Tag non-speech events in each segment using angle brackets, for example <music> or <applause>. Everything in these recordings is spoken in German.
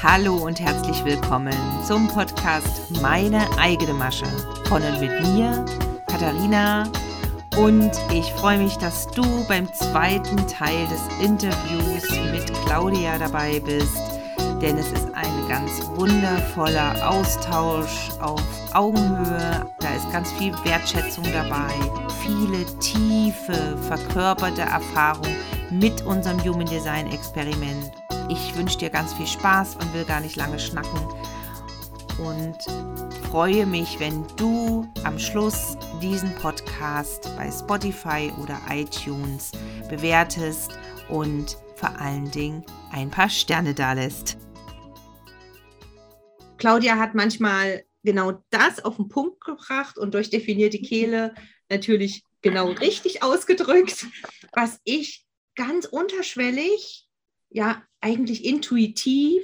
Hallo und herzlich willkommen zum Podcast Meine eigene Masche von und mit mir, Katharina. Und ich freue mich, dass du beim zweiten Teil des Interviews mit Claudia dabei bist, denn es ist ein ganz wundervoller Austausch auf Augenhöhe. Da ist ganz viel Wertschätzung dabei, viele tiefe, verkörperte Erfahrungen mit unserem Human Design Experiment. Ich wünsche dir ganz viel Spaß und will gar nicht lange schnacken und freue mich, wenn du am Schluss diesen Podcast bei Spotify oder iTunes bewertest und vor allen Dingen ein paar Sterne da lässt. Claudia hat manchmal genau das auf den Punkt gebracht und durch definierte Kehle <laughs> natürlich genau richtig ausgedrückt, was ich ganz unterschwellig, ja, eigentlich intuitiv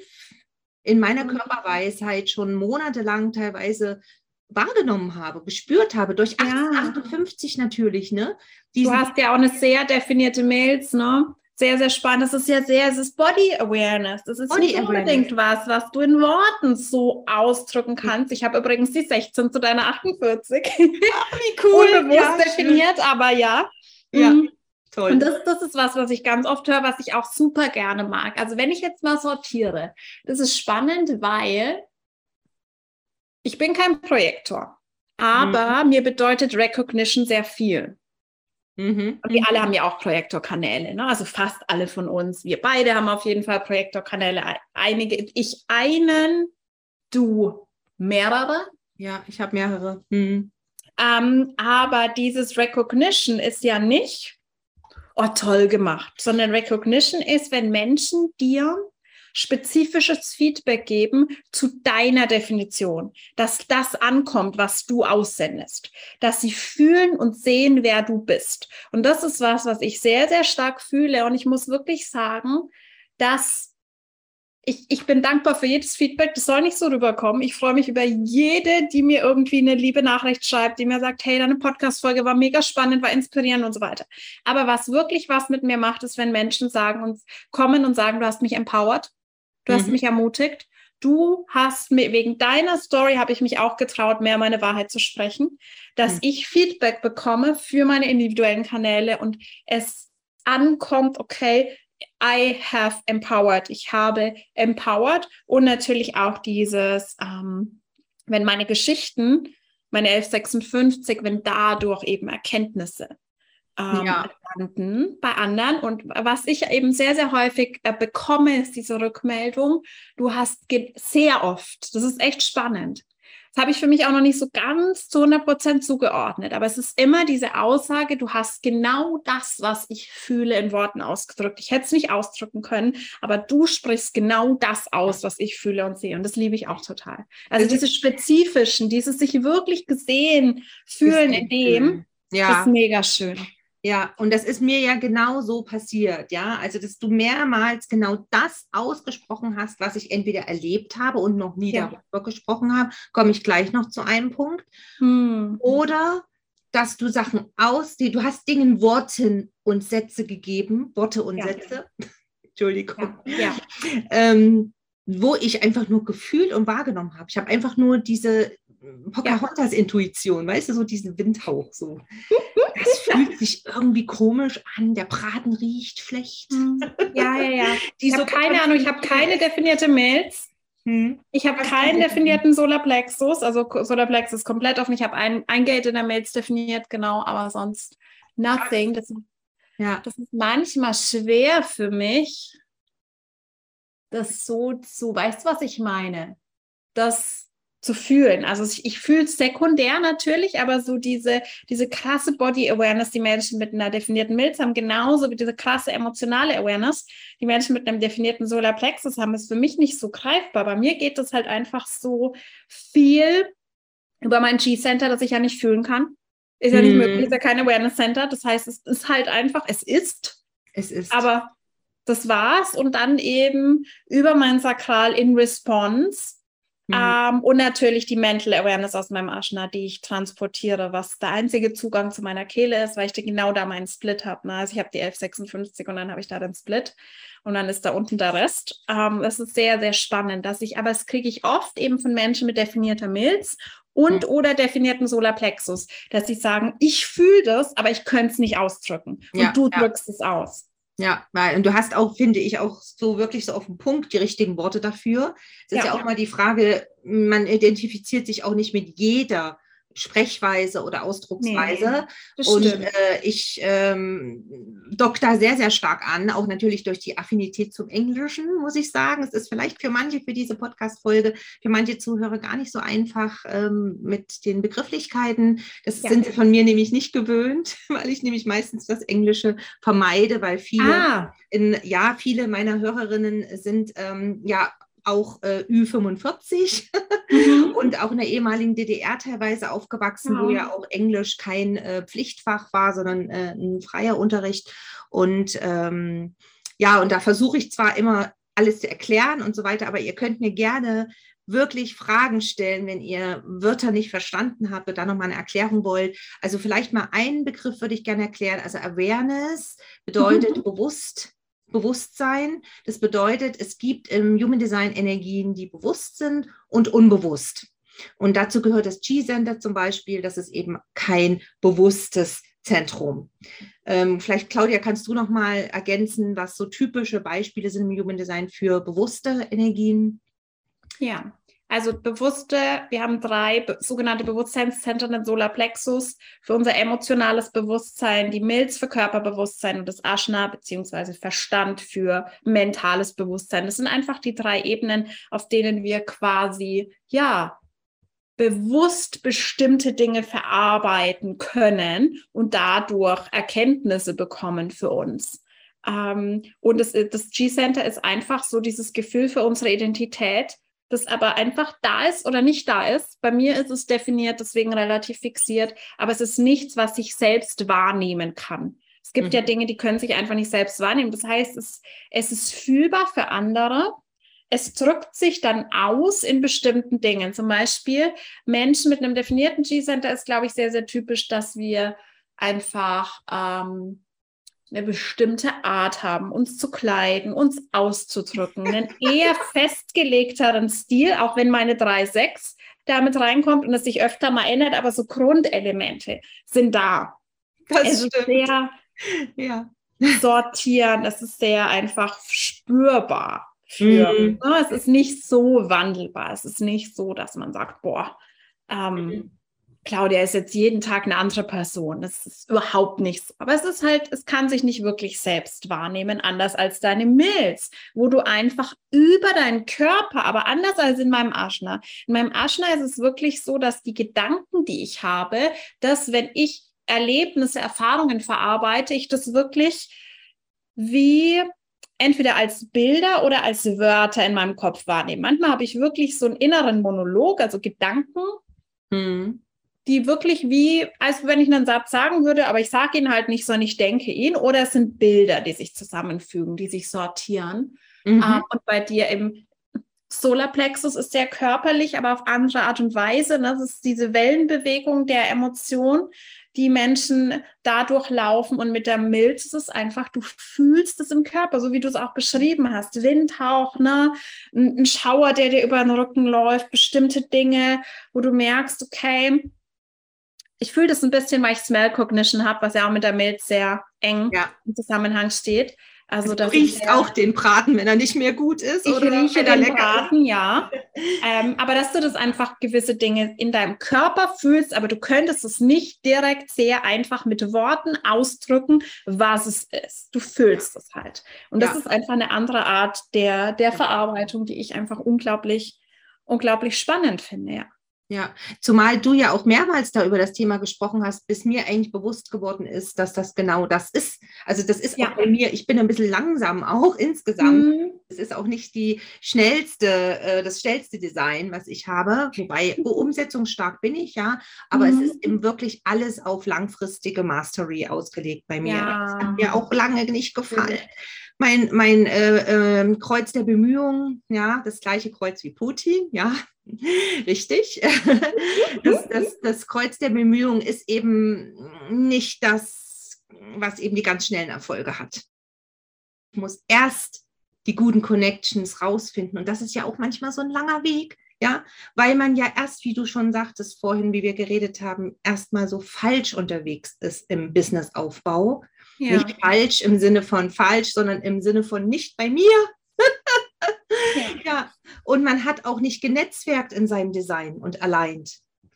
in meiner mhm. Körperweisheit schon monatelang teilweise wahrgenommen habe, gespürt habe, durch 1858 ja. natürlich, ne? Diesen du hast ja auch eine sehr definierte Mails, ne? Sehr, sehr spannend. Das ist ja sehr, es ist Body Awareness. Das ist Body nicht unbedingt was, was du in Worten so ausdrücken kannst. Ich habe übrigens die 16 zu deiner 48. Ach, wie cool. <laughs> Unbewusst ja, definiert, schön. aber ja. Ja. Mhm. Toll. Und das, das ist was, was ich ganz oft höre, was ich auch super gerne mag. Also wenn ich jetzt mal sortiere, das ist spannend, weil ich bin kein Projektor, aber mhm. mir bedeutet Recognition sehr viel. Mhm. Und wir alle haben ja auch Projektorkanäle, ne? also fast alle von uns. Wir beide haben auf jeden Fall Projektorkanäle. Einige, ich einen, du mehrere. Ja, ich habe mehrere. Mhm. Ähm, aber dieses Recognition ist ja nicht, oh toll gemacht, sondern Recognition ist, wenn Menschen dir spezifisches Feedback geben zu deiner Definition, dass das ankommt, was du aussendest, dass sie fühlen und sehen, wer du bist. Und das ist was, was ich sehr, sehr stark fühle. Und ich muss wirklich sagen, dass ich, ich bin dankbar für jedes Feedback. Das soll nicht so rüberkommen. Ich freue mich über jede, die mir irgendwie eine liebe Nachricht schreibt, die mir sagt, hey, deine Podcast-Folge war mega spannend, war inspirierend und so weiter. Aber was wirklich was mit mir macht, ist, wenn Menschen sagen und kommen und sagen, du hast mich empowered, du mhm. hast mich ermutigt, du hast mir, wegen deiner Story habe ich mich auch getraut, mehr meine Wahrheit zu sprechen, dass mhm. ich Feedback bekomme für meine individuellen Kanäle und es ankommt, okay, I have empowered. Ich habe empowered und natürlich auch dieses, ähm, wenn meine Geschichten, meine 1156, wenn dadurch eben Erkenntnisse ähm, ja. landen bei anderen. Und was ich eben sehr, sehr häufig äh, bekomme, ist diese Rückmeldung, du hast sehr oft, das ist echt spannend, das habe ich für mich auch noch nicht so ganz zu 100 Prozent zugeordnet. Aber es ist immer diese Aussage, du hast genau das, was ich fühle, in Worten ausgedrückt. Ich hätte es nicht ausdrücken können, aber du sprichst genau das aus, was ich fühle und sehe. Und das liebe ich auch total. Also diese spezifischen, dieses sich wirklich gesehen fühlen in dem, ja. ist mega schön. Ja, und das ist mir ja genau so passiert, ja. Also, dass du mehrmals genau das ausgesprochen hast, was ich entweder erlebt habe und noch nie ja. darüber gesprochen habe, komme ich gleich noch zu einem Punkt. Hm. Oder dass du Sachen aus, die, du hast Dingen Worten und Sätze gegeben, Worte und ja. Sätze, <laughs> Entschuldigung, ja. ähm, wo ich einfach nur gefühlt und wahrgenommen habe. Ich habe einfach nur diese Pocahontas-Intuition, weißt du, so diesen Windhauch. So. <laughs> Das fühlt sich irgendwie komisch an, der Braten riecht schlecht. Hm. Ja, ja, ja. <laughs> ich habe keine Ahnung, ich habe keine definierte Mails. Hm. Ich habe keinen definierten Solarplexus, also Solarplex ist komplett offen. Ich habe ein, ein Gate in der Mails definiert, genau, aber sonst nothing. Das, ja. das ist manchmal schwer für mich, das so zu, weißt du, was ich meine? Das zu fühlen. Also ich, ich fühle es sekundär natürlich, aber so diese, diese krasse Body Awareness, die Menschen mit einer definierten Milz haben, genauso wie diese krasse emotionale Awareness, die Menschen mit einem definierten Solarplexus haben, ist für mich nicht so greifbar. Bei mir geht es halt einfach so viel über mein G-Center, das ich ja nicht fühlen kann. Ist ja nicht hm. möglich, ist ja kein Awareness Center. Das heißt, es ist halt einfach, es ist. Es ist. Aber das war's. Und dann eben über mein Sakral in Response Mhm. Ähm, und natürlich die Mental Awareness aus meinem Ashna, die ich transportiere, was der einzige Zugang zu meiner Kehle ist, weil ich genau da meinen Split habe. Ne? Also ich habe die 1156 und dann habe ich da den Split und dann ist da unten der Rest. Ähm, das ist sehr, sehr spannend, dass ich, aber das kriege ich oft eben von Menschen mit definierter Milz und mhm. oder definierten Solarplexus, dass sie sagen, ich fühle das, aber ich könnte es nicht ausdrücken. Und ja, du drückst ja. es aus. Ja, weil, und du hast auch, finde ich, auch so wirklich so auf den Punkt die richtigen Worte dafür. Es ist ja, ja auch mal die Frage, man identifiziert sich auch nicht mit jeder Sprechweise oder Ausdrucksweise. Nee, und äh, ich ähm, dock da sehr, sehr stark an, auch natürlich durch die Affinität zum Englischen, muss ich sagen. Es ist vielleicht für manche, für diese Podcast-Folge, für manche Zuhörer gar nicht so einfach ähm, mit den Begrifflichkeiten. Das ja. sind sie von mir nämlich nicht gewöhnt, <laughs> weil ich nämlich meistens das Englische vermeide, weil viele, ah. in, ja, viele meiner Hörerinnen sind ähm, ja auch äh, Ü45 mhm. <laughs> und auch in der ehemaligen DDR teilweise aufgewachsen, ja. wo ja auch Englisch kein äh, Pflichtfach war, sondern äh, ein freier Unterricht. Und ähm, ja, und da versuche ich zwar immer alles zu erklären und so weiter, aber ihr könnt mir gerne wirklich Fragen stellen, wenn ihr Wörter nicht verstanden habt oder da nochmal eine Erklärung wollt. Also vielleicht mal einen Begriff würde ich gerne erklären. Also Awareness bedeutet mhm. bewusst Bewusstsein. Das bedeutet, es gibt im Human Design Energien, die bewusst sind und unbewusst. Und dazu gehört das G-Center zum Beispiel, das ist eben kein bewusstes Zentrum. Ähm, vielleicht, Claudia, kannst du noch mal ergänzen, was so typische Beispiele sind im Human Design für bewusste Energien? Ja, also bewusste, wir haben drei sogenannte Bewusstseinszentren im Solarplexus für unser emotionales Bewusstsein, die Milz für Körperbewusstsein und das Ashna beziehungsweise Verstand für mentales Bewusstsein. Das sind einfach die drei Ebenen, auf denen wir quasi, ja, bewusst bestimmte Dinge verarbeiten können und dadurch Erkenntnisse bekommen für uns. Ähm, und das, das G-Center ist einfach so dieses Gefühl für unsere Identität, das aber einfach da ist oder nicht da ist. Bei mir ist es definiert, deswegen relativ fixiert, aber es ist nichts, was ich selbst wahrnehmen kann. Es gibt mhm. ja Dinge, die können sich einfach nicht selbst wahrnehmen. Das heißt, es, es ist fühlbar für andere. Es drückt sich dann aus in bestimmten Dingen. Zum Beispiel Menschen mit einem definierten G-Center ist, glaube ich, sehr, sehr typisch, dass wir einfach ähm, eine bestimmte Art haben, uns zu kleiden, uns auszudrücken, einen eher <laughs> festgelegteren Stil, auch wenn meine 3,6 damit reinkommt und es sich öfter mal ändert, aber so Grundelemente sind da. Das es stimmt. ist sehr ja. sortieren, es ist sehr einfach spürbar. Für, mhm. ne? Es ist nicht so wandelbar, es ist nicht so, dass man sagt, boah, ähm, mhm Claudia ist jetzt jeden Tag eine andere Person. Das ist überhaupt nichts. Aber es ist halt, es kann sich nicht wirklich selbst wahrnehmen, anders als deine Milz, wo du einfach über deinen Körper, aber anders als in meinem Aschner. In meinem Aschner ist es wirklich so, dass die Gedanken, die ich habe, dass wenn ich Erlebnisse, Erfahrungen verarbeite, ich das wirklich wie entweder als Bilder oder als Wörter in meinem Kopf wahrnehme. Manchmal habe ich wirklich so einen inneren Monolog, also Gedanken. Hm die wirklich wie, als wenn ich einen Satz sagen würde, aber ich sage ihn halt nicht, sondern ich denke ihn. Oder es sind Bilder, die sich zusammenfügen, die sich sortieren. Mhm. Uh, und bei dir im Solarplexus ist sehr körperlich, aber auf andere Art und Weise. Ne? Das ist diese Wellenbewegung der Emotion, die Menschen dadurch laufen. Und mit der Milz ist es einfach, du fühlst es im Körper, so wie du es auch beschrieben hast. Windhauch, ne? ein Schauer, der dir über den Rücken läuft, bestimmte Dinge, wo du merkst, okay, ich fühle das ein bisschen, weil ich Smell Cognition habe, was ja auch mit der Milz sehr eng ja. im Zusammenhang steht. Also du riechst auch den Braten, wenn er nicht mehr gut ist. Ich oder rieche den lecker Braten, ja. ähm, aber dass du das einfach gewisse Dinge in deinem Körper fühlst, aber du könntest es nicht direkt sehr einfach mit Worten ausdrücken, was es ist. Du fühlst es halt. Und das ja. ist einfach eine andere Art der, der Verarbeitung, die ich einfach unglaublich, unglaublich spannend finde, ja. Ja, zumal du ja auch mehrmals da über das Thema gesprochen hast, bis mir eigentlich bewusst geworden ist, dass das genau das ist. Also das ist ja. auch bei mir, ich bin ein bisschen langsam auch <laughs> insgesamt. Mhm. Es ist auch nicht die schnellste, äh, das schnellste Design, was ich habe, wobei umsetzungsstark bin ich, ja, aber mhm. es ist eben wirklich alles auf langfristige Mastery ausgelegt bei mir. Ja. Das hat mir auch lange nicht gefallen mein, mein äh, äh, Kreuz der Bemühungen, ja, das gleiche Kreuz wie Putin, ja, <laughs> richtig. Das, das, das Kreuz der Bemühungen ist eben nicht das, was eben die ganz schnellen Erfolge hat. Ich muss erst die guten Connections rausfinden. Und das ist ja auch manchmal so ein langer Weg, ja, weil man ja erst, wie du schon sagtest vorhin, wie wir geredet haben, erstmal so falsch unterwegs ist im Businessaufbau. Ja. Nicht falsch im Sinne von falsch, sondern im Sinne von nicht bei mir. <laughs> ja. ja. Und man hat auch nicht genetzwerkt in seinem Design und allein.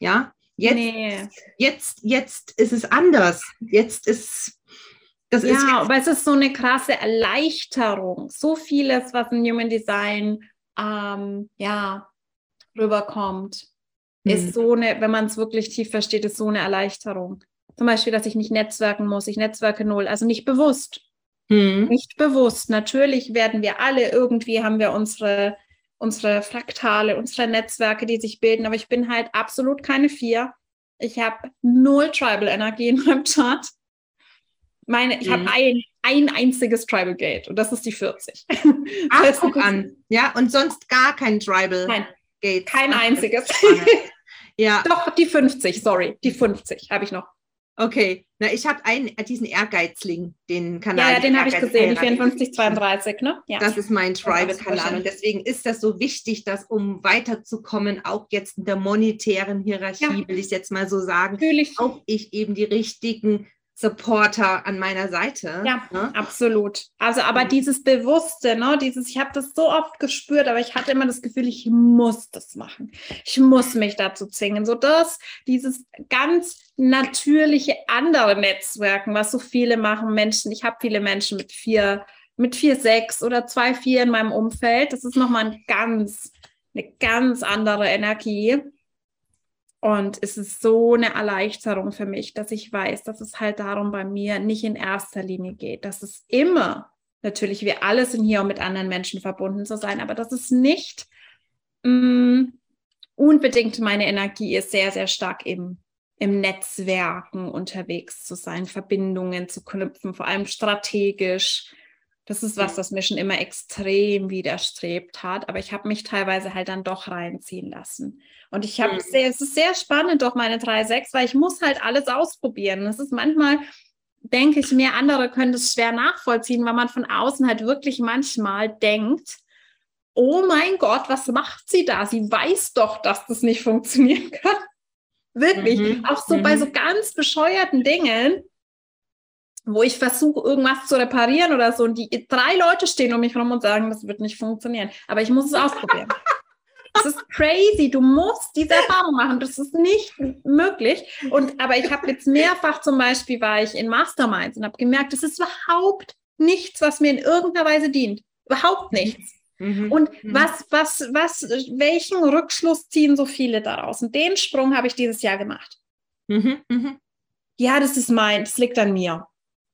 Ja. Jetzt, nee. jetzt, jetzt ist es anders. Jetzt ist das ja, ist aber es ist so eine krasse Erleichterung. So vieles, was in Human Design ähm, ja, rüberkommt, hm. ist so eine, wenn man es wirklich tief versteht, ist so eine Erleichterung. Zum Beispiel, dass ich nicht netzwerken muss, ich netzwerke null, also nicht bewusst. Hm. Nicht bewusst. Natürlich werden wir alle irgendwie, haben wir unsere, unsere Fraktale, unsere Netzwerke, die sich bilden, aber ich bin halt absolut keine Vier. Ich habe null Tribal-Energie in meinem Chart. Meine, ich mhm. habe ein, ein einziges Tribal Gate und das ist die 40. <laughs> Ach, guck an. Ja, und sonst gar kein Tribal Nein, Gate. Kein einziges. <laughs> ja. Doch, die 50, sorry. Die 50 habe ich noch. Okay, na, ich habe einen, diesen Ehrgeizling, den Kanal. Ja, ja den habe ich gesehen, die 5432, ne? Ja. Das ist mein Tribal-Kanal und deswegen ist das so wichtig, dass um weiterzukommen, auch jetzt in der monetären Hierarchie, ja. will ich jetzt mal so sagen, Natürlich. auch ich eben die richtigen Supporter an meiner Seite. Ja, ne? absolut. Also, aber mhm. dieses Bewusste, ne, dieses, ich habe das so oft gespürt, aber ich hatte immer das Gefühl, ich muss das machen. Ich muss mich dazu zwingen. So das, dieses ganz natürliche andere Netzwerken, was so viele machen, Menschen. Ich habe viele Menschen mit vier, mit vier, sechs oder zwei, vier in meinem Umfeld. Das ist nochmal ein ganz, eine ganz andere Energie. Und es ist so eine Erleichterung für mich, dass ich weiß, dass es halt darum bei mir nicht in erster Linie geht, dass es immer, natürlich, wir alle sind hier, um mit anderen Menschen verbunden zu sein, aber dass es nicht mh, mm, unbedingt meine Energie ist, sehr, sehr stark im, im Netzwerken unterwegs zu sein, Verbindungen zu knüpfen, vor allem strategisch. Das ist was, das mir schon immer extrem widerstrebt hat, aber ich habe mich teilweise halt dann doch reinziehen lassen. Und ich habe mhm. sehr, es ist sehr spannend doch meine 3.6, weil ich muss halt alles ausprobieren. Es ist manchmal, denke ich mir, andere können das schwer nachvollziehen, weil man von außen halt wirklich manchmal denkt, oh mein Gott, was macht sie da? Sie weiß doch, dass das nicht funktionieren kann. Wirklich. Mhm. Auch so mhm. bei so ganz bescheuerten Dingen, wo ich versuche, irgendwas zu reparieren oder so, und die drei Leute stehen um mich herum und sagen, das wird nicht funktionieren. Aber ich muss es ausprobieren. <laughs> Das ist crazy. Du musst diese Erfahrung machen. Das ist nicht möglich. Und aber ich habe jetzt mehrfach zum Beispiel war ich in Masterminds und habe gemerkt, das ist überhaupt nichts, was mir in irgendeiner Weise dient. Überhaupt nichts. Mhm. Und mhm. was, was, was, welchen Rückschluss ziehen so viele daraus? Und den Sprung habe ich dieses Jahr gemacht. Mhm. Mhm. Ja, das ist mein, das liegt an mir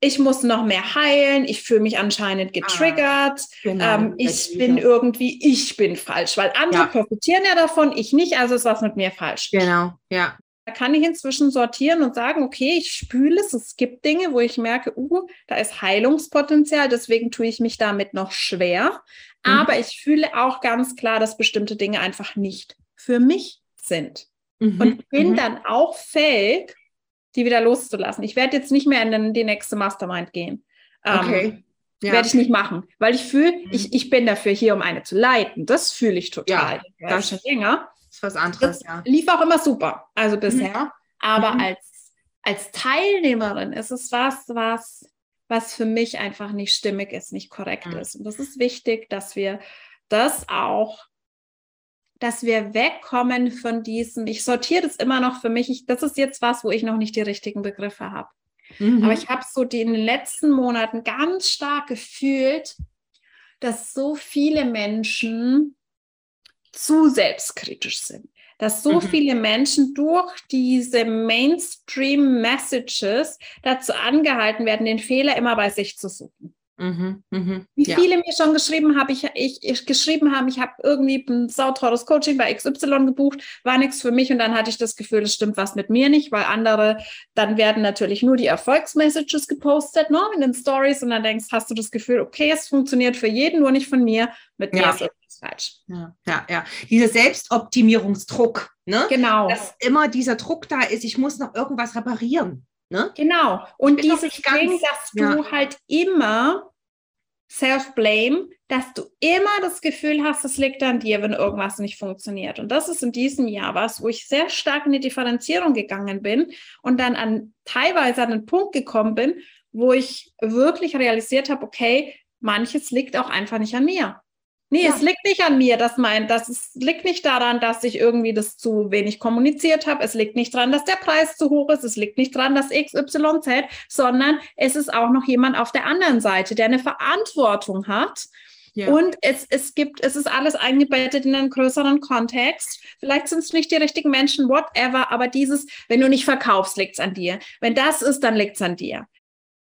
ich muss noch mehr heilen, ich fühle mich anscheinend ah, getriggert, ah, genau, ähm, ich bin wieder. irgendwie, ich bin falsch, weil andere ja. profitieren ja davon, ich nicht, also ist was mit mir falsch. Genau, ja. Da kann ich inzwischen sortieren und sagen, okay, ich spüle es, es gibt Dinge, wo ich merke, uh, da ist Heilungspotenzial, deswegen tue ich mich damit noch schwer. Mhm. Aber ich fühle auch ganz klar, dass bestimmte Dinge einfach nicht für mich sind. Mhm. Und bin mhm. dann auch fähig, die wieder loszulassen. Ich werde jetzt nicht mehr in den, die nächste Mastermind gehen. Ähm, okay. Ja. Werde ich nicht machen, weil ich fühle, mhm. ich, ich bin dafür hier, um eine zu leiten. Das fühle ich total. Ja, das ist länger. ist was anderes, das ja. Lief auch immer super, also bisher. Mhm. Aber mhm. als, als Teilnehmerin ist es was, was, was für mich einfach nicht stimmig ist, nicht korrekt mhm. ist. Und das ist wichtig, dass wir das auch dass wir wegkommen von diesem, ich sortiere das immer noch für mich, ich, das ist jetzt was, wo ich noch nicht die richtigen Begriffe habe. Mhm. Aber ich habe so die in den letzten Monaten ganz stark gefühlt, dass so viele Menschen zu selbstkritisch sind. Dass so mhm. viele Menschen durch diese Mainstream-Messages dazu angehalten werden, den Fehler immer bei sich zu suchen. Mhm, mh. Wie ja. viele mir schon geschrieben, hab ich, ich, ich geschrieben haben, ich habe irgendwie ein sauteures Coaching bei XY gebucht, war nichts für mich und dann hatte ich das Gefühl, es stimmt was mit mir nicht, weil andere, dann werden natürlich nur die Erfolgsmessages gepostet, ne, in den Stories und dann denkst, hast du das Gefühl, okay, es funktioniert für jeden, nur nicht von mir, mit mir ja. ist etwas falsch. Ja, ja, ja. Dieser Selbstoptimierungsdruck, ne? Genau. Dass immer dieser Druck da ist, ich muss noch irgendwas reparieren. Ne? Genau. Und dieses Ding, dass du ja. halt immer Self-Blame, dass du immer das Gefühl hast, es liegt an dir, wenn irgendwas nicht funktioniert. Und das ist in diesem Jahr was, wo ich sehr stark in die Differenzierung gegangen bin und dann an teilweise an den Punkt gekommen bin, wo ich wirklich realisiert habe, okay, manches liegt auch einfach nicht an mir. Nee, ja. es liegt nicht an mir, dass mein, das ist, liegt nicht daran, dass ich irgendwie das zu wenig kommuniziert habe. Es liegt nicht daran, dass der Preis zu hoch ist. Es liegt nicht daran, dass XYZ, sondern es ist auch noch jemand auf der anderen Seite, der eine Verantwortung hat. Ja. Und es, es gibt, es ist alles eingebettet in einen größeren Kontext. Vielleicht sind es nicht die richtigen Menschen, whatever, aber dieses, wenn du nicht verkaufst, liegt es an dir. Wenn das ist, dann liegt es an dir.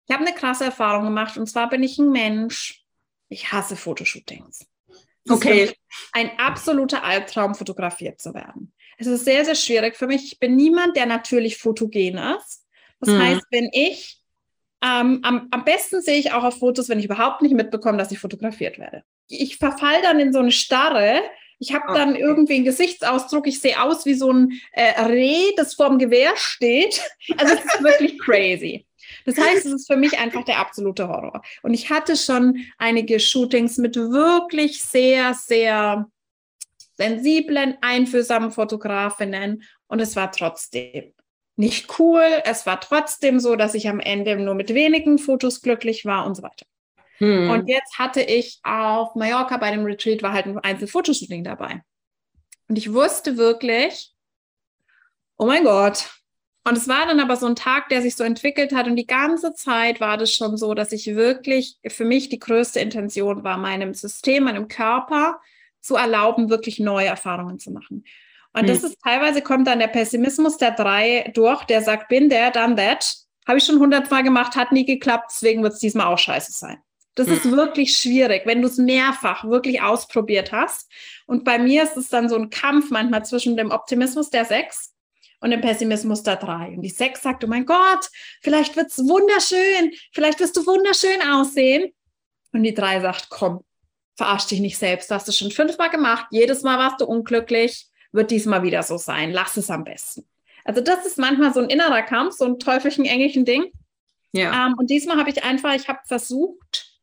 Ich habe eine krasse Erfahrung gemacht und zwar bin ich ein Mensch. Ich hasse Fotoshootings. Okay. Ein absoluter Albtraum, fotografiert zu werden. Es ist sehr, sehr schwierig für mich. Ich bin niemand, der natürlich fotogen ist. Das mhm. heißt, wenn ich ähm, am, am besten sehe ich auch auf Fotos, wenn ich überhaupt nicht mitbekomme, dass ich fotografiert werde. Ich verfall dann in so eine Starre. Ich habe okay. dann irgendwie einen Gesichtsausdruck. Ich sehe aus wie so ein äh, Reh, das vorm Gewehr steht. Also es ist wirklich crazy. Das heißt, es ist für mich einfach der absolute Horror. Und ich hatte schon einige Shootings mit wirklich sehr, sehr sensiblen, einfühlsamen Fotografinnen und es war trotzdem nicht cool. Es war trotzdem so, dass ich am Ende nur mit wenigen Fotos glücklich war und so weiter. Hm. Und jetzt hatte ich auf Mallorca bei dem Retreat war halt ein Einzelfotoshooting dabei. Und ich wusste wirklich, oh mein Gott, und es war dann aber so ein Tag, der sich so entwickelt hat. Und die ganze Zeit war das schon so, dass ich wirklich für mich die größte Intention war, meinem System, meinem Körper zu erlauben, wirklich neue Erfahrungen zu machen. Und hm. das ist teilweise kommt dann der Pessimismus der drei durch, der sagt, bin der, done that. Habe ich schon hundertmal gemacht, hat nie geklappt, deswegen wird es diesmal auch scheiße sein. Das hm. ist wirklich schwierig, wenn du es mehrfach wirklich ausprobiert hast. Und bei mir ist es dann so ein Kampf manchmal zwischen dem Optimismus der sechs und den Pessimismus da drei. Und die sechs sagt, oh mein Gott, vielleicht wird es wunderschön, vielleicht wirst du wunderschön aussehen. Und die drei sagt, komm, verarsch dich nicht selbst, du hast es schon fünfmal gemacht, jedes Mal warst du unglücklich, wird diesmal wieder so sein, lass es am besten. Also das ist manchmal so ein innerer Kampf, so ein teufelchen, englischen Ding. Ja. Ähm, und diesmal habe ich einfach, ich habe versucht,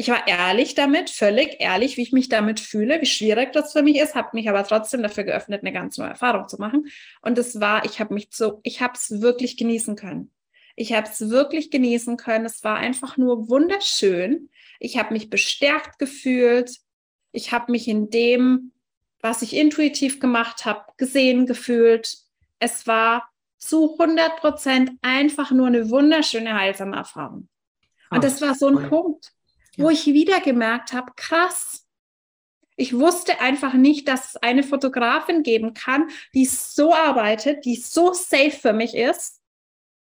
ich war ehrlich damit, völlig ehrlich, wie ich mich damit fühle, wie schwierig das für mich ist, habe mich aber trotzdem dafür geöffnet, eine ganz neue Erfahrung zu machen. Und es war, ich habe mich so, ich habe es wirklich genießen können. Ich habe es wirklich genießen können. Es war einfach nur wunderschön. Ich habe mich bestärkt gefühlt. Ich habe mich in dem, was ich intuitiv gemacht habe, gesehen gefühlt. Es war zu 100 Prozent einfach nur eine wunderschöne, heilsame Erfahrung. Und das war so ein Punkt wo ich wieder gemerkt habe, krass. Ich wusste einfach nicht, dass es eine Fotografin geben kann, die so arbeitet, die so safe für mich ist,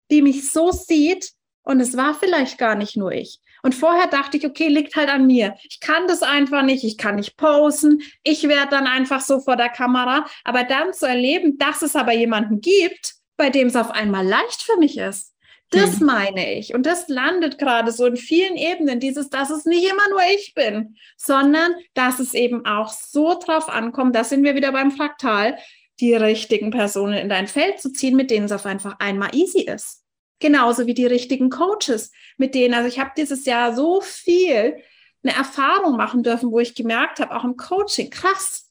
die mich so sieht. Und es war vielleicht gar nicht nur ich. Und vorher dachte ich, okay, liegt halt an mir. Ich kann das einfach nicht, ich kann nicht posen, ich werde dann einfach so vor der Kamera. Aber dann zu erleben, dass es aber jemanden gibt, bei dem es auf einmal leicht für mich ist. Das mhm. meine ich. Und das landet gerade so in vielen Ebenen, dieses, dass es nicht immer nur ich bin, sondern dass es eben auch so drauf ankommt, da sind wir wieder beim Fraktal, die richtigen Personen in dein Feld zu ziehen, mit denen es auf einfach einmal easy ist. Genauso wie die richtigen Coaches, mit denen, also ich habe dieses Jahr so viel eine Erfahrung machen dürfen, wo ich gemerkt habe, auch im Coaching, krass,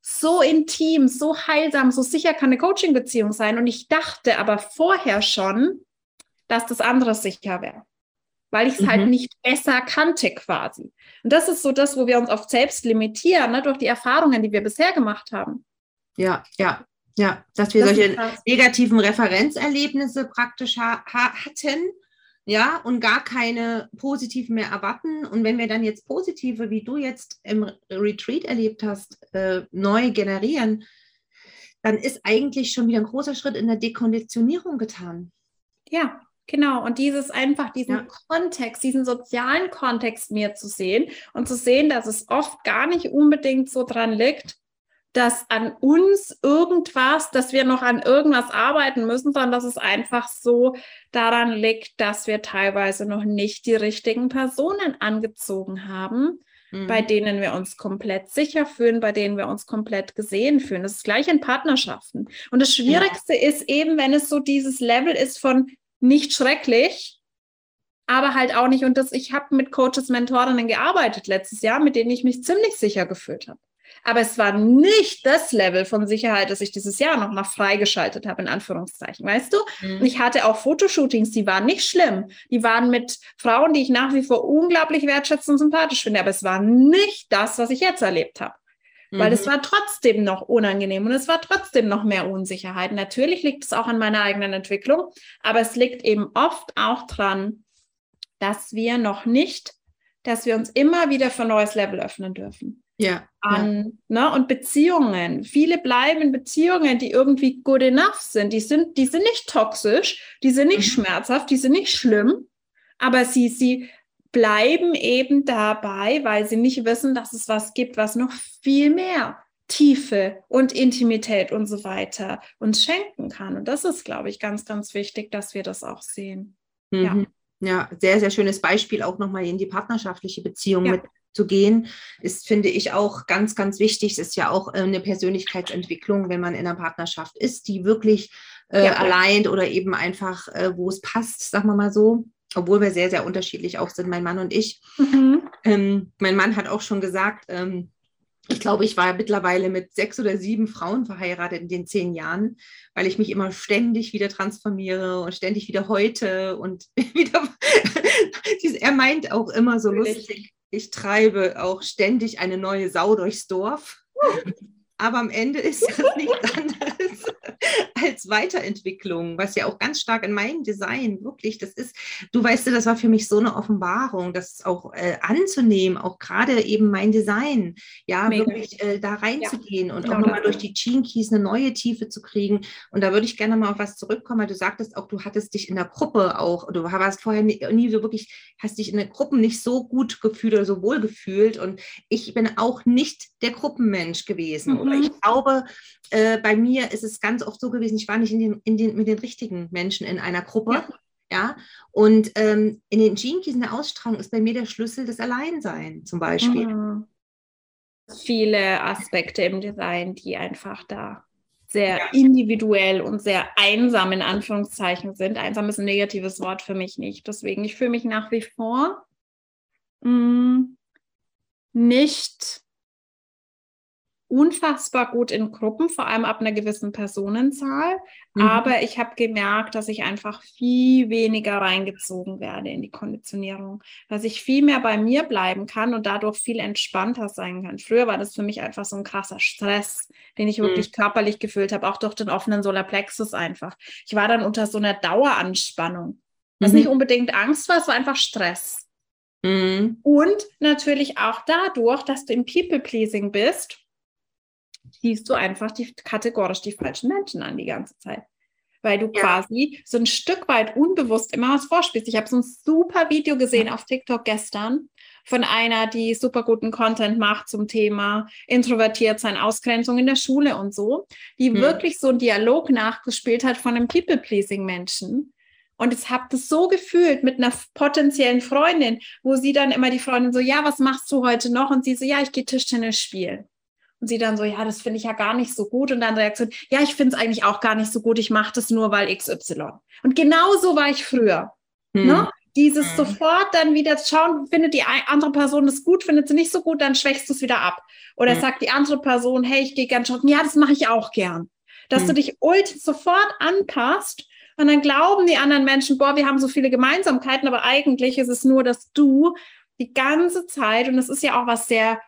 so intim, so heilsam, so sicher kann eine Coaching-Beziehung sein. Und ich dachte aber vorher schon, dass das andere sicher wäre. Weil ich es halt mhm. halt nicht besser kannte quasi. Und das ist so das, wo wir uns oft selbst limitieren, ne, durch die Erfahrungen, die wir bisher gemacht haben. Ja, ja, ja, dass wir das solche negativen Referenzerlebnisse praktisch ha hatten, ja, und gar keine positiven mehr erwarten. Und wenn wir dann jetzt positive, wie du jetzt im Retreat erlebt hast, äh, neu generieren, dann ist eigentlich schon wieder ein großer Schritt in der Dekonditionierung getan. Ja, Genau, und dieses einfach, diesen ja. Kontext, diesen sozialen Kontext mir zu sehen und zu sehen, dass es oft gar nicht unbedingt so dran liegt, dass an uns irgendwas, dass wir noch an irgendwas arbeiten müssen, sondern dass es einfach so daran liegt, dass wir teilweise noch nicht die richtigen Personen angezogen haben, mhm. bei denen wir uns komplett sicher fühlen, bei denen wir uns komplett gesehen fühlen. Das ist gleich in Partnerschaften. Und das Schwierigste ja. ist eben, wenn es so dieses Level ist von nicht schrecklich, aber halt auch nicht. Und das, ich habe mit Coaches, Mentorinnen gearbeitet letztes Jahr, mit denen ich mich ziemlich sicher gefühlt habe. Aber es war nicht das Level von Sicherheit, das ich dieses Jahr noch mal freigeschaltet habe, in Anführungszeichen, weißt du? Mhm. Ich hatte auch Fotoshootings, die waren nicht schlimm. Die waren mit Frauen, die ich nach wie vor unglaublich wertschätzend und sympathisch finde. Aber es war nicht das, was ich jetzt erlebt habe. Mhm. Weil es mhm. war trotzdem noch unangenehm und es war trotzdem noch mehr Unsicherheit. Natürlich liegt es auch an meiner eigenen Entwicklung, aber es liegt eben oft auch dran, dass wir noch nicht, dass wir uns immer wieder für ein neues Level öffnen dürfen ja, an, ja. Ne, und Beziehungen. Viele bleiben in Beziehungen, die irgendwie good enough sind. Die sind, die sind nicht toxisch, die sind nicht mhm. schmerzhaft, die sind nicht schlimm, aber sie, sie bleiben eben dabei, weil sie nicht wissen, dass es was gibt, was noch viel mehr Tiefe und Intimität und so weiter uns schenken kann. Und das ist, glaube ich, ganz, ganz wichtig, dass wir das auch sehen. Mhm. Ja. Ja, sehr, sehr schönes Beispiel auch nochmal in die partnerschaftliche Beziehung ja. mit zu gehen, ist, finde ich, auch ganz, ganz wichtig. Es ist ja auch äh, eine Persönlichkeitsentwicklung, wenn man in einer Partnerschaft ist, die wirklich äh, ja. allein oder eben einfach, äh, wo es passt, sagen wir mal so. Obwohl wir sehr, sehr unterschiedlich auch sind, mein Mann und ich. Mhm. Ähm, mein Mann hat auch schon gesagt, ähm, ich glaube, ich war mittlerweile mit sechs oder sieben Frauen verheiratet in den zehn Jahren, weil ich mich immer ständig wieder transformiere und ständig wieder heute und <laughs> wieder. er meint auch immer so lustig ich treibe auch ständig eine neue Sau durchs Dorf. Aber am Ende ist das nichts anderes <laughs> als Weiterentwicklung, was ja auch ganz stark in meinem Design wirklich, das ist, du weißt, das war für mich so eine Offenbarung, das auch äh, anzunehmen, auch gerade eben mein Design, ja, Mega. wirklich äh, da reinzugehen ja, und genau auch nochmal durch die Gene Keys eine neue Tiefe zu kriegen. Und da würde ich gerne mal auf was zurückkommen, weil du sagtest auch, du hattest dich in der Gruppe auch, du warst vorher nie, nie so wirklich, hast dich in den Gruppen nicht so gut gefühlt oder so wohl gefühlt. Und ich bin auch nicht der Gruppenmensch gewesen. Mhm. Oder ich glaube, äh, bei mir ist es ganz oft so gewesen, ich war nicht in den, in den, mit den richtigen Menschen in einer Gruppe. Ja. ja? Und ähm, in den Keys in der Ausstrahlung ist bei mir der Schlüssel das Alleinsein zum Beispiel. Mhm. Viele Aspekte im Design, die einfach da sehr ja. individuell und sehr einsam in Anführungszeichen sind. Einsam ist ein negatives Wort für mich nicht. Deswegen, ich fühle mich nach wie vor mh, mm, nicht unfassbar gut in Gruppen, vor allem ab einer gewissen Personenzahl. Mhm. Aber ich habe gemerkt, dass ich einfach viel weniger reingezogen werde in die Konditionierung, dass ich viel mehr bei mir bleiben kann und dadurch viel entspannter sein kann. Früher war das für mich einfach so ein krasser Stress, den ich mhm. wirklich körperlich gefühlt habe, auch durch den offenen Solarplexus einfach. Ich war dann unter so einer Daueranspannung. Was mhm. nicht unbedingt Angst war, es war einfach Stress. Mhm. Und natürlich auch dadurch, dass du im People-Pleasing bist, ziehst du einfach die, kategorisch die falschen Menschen an die ganze Zeit. Weil du ja. quasi so ein Stück weit unbewusst immer was vorspielst. Ich habe so ein super Video gesehen auf TikTok gestern von einer, die super guten Content macht zum Thema introvertiert sein, Ausgrenzung in der Schule und so, die hm. wirklich so einen Dialog nachgespielt hat von einem People-Pleasing-Menschen. Und ich habe das so gefühlt mit einer potenziellen Freundin, wo sie dann immer die Freundin so, ja, was machst du heute noch? Und sie so, ja, ich gehe Tischtennis spielen. Und sie dann so, ja, das finde ich ja gar nicht so gut. Und dann Reaktion, ja, ich finde es eigentlich auch gar nicht so gut. Ich mache das nur, weil XY. Und genau so war ich früher. Hm. Ne? Dieses hm. sofort dann wieder schauen, findet die andere Person das gut, findet sie nicht so gut, dann schwächst du es wieder ab. Oder hm. sagt die andere Person, hey, ich gehe gern shoppen. Ja, das mache ich auch gern. Dass du hm. dich ult sofort anpasst und dann glauben die anderen Menschen, boah, wir haben so viele Gemeinsamkeiten, aber eigentlich ist es nur, dass du die ganze Zeit, und das ist ja auch was sehr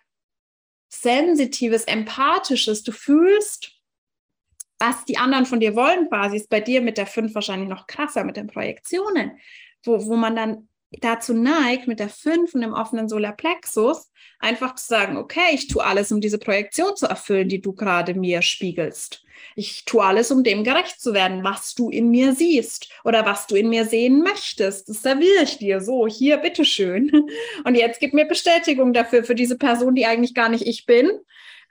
Sensitives, Empathisches. Du fühlst, was die anderen von dir wollen quasi, ist bei dir mit der 5 wahrscheinlich noch krasser mit den Projektionen, wo, wo man dann dazu neigt, mit der 5 und dem offenen Solarplexus einfach zu sagen, okay, ich tue alles, um diese Projektion zu erfüllen, die du gerade mir spiegelst. Ich tue alles, um dem gerecht zu werden, was du in mir siehst oder was du in mir sehen möchtest. Das serviere ich dir so. Hier, bitteschön. Und jetzt gib mir Bestätigung dafür, für diese Person, die eigentlich gar nicht ich bin.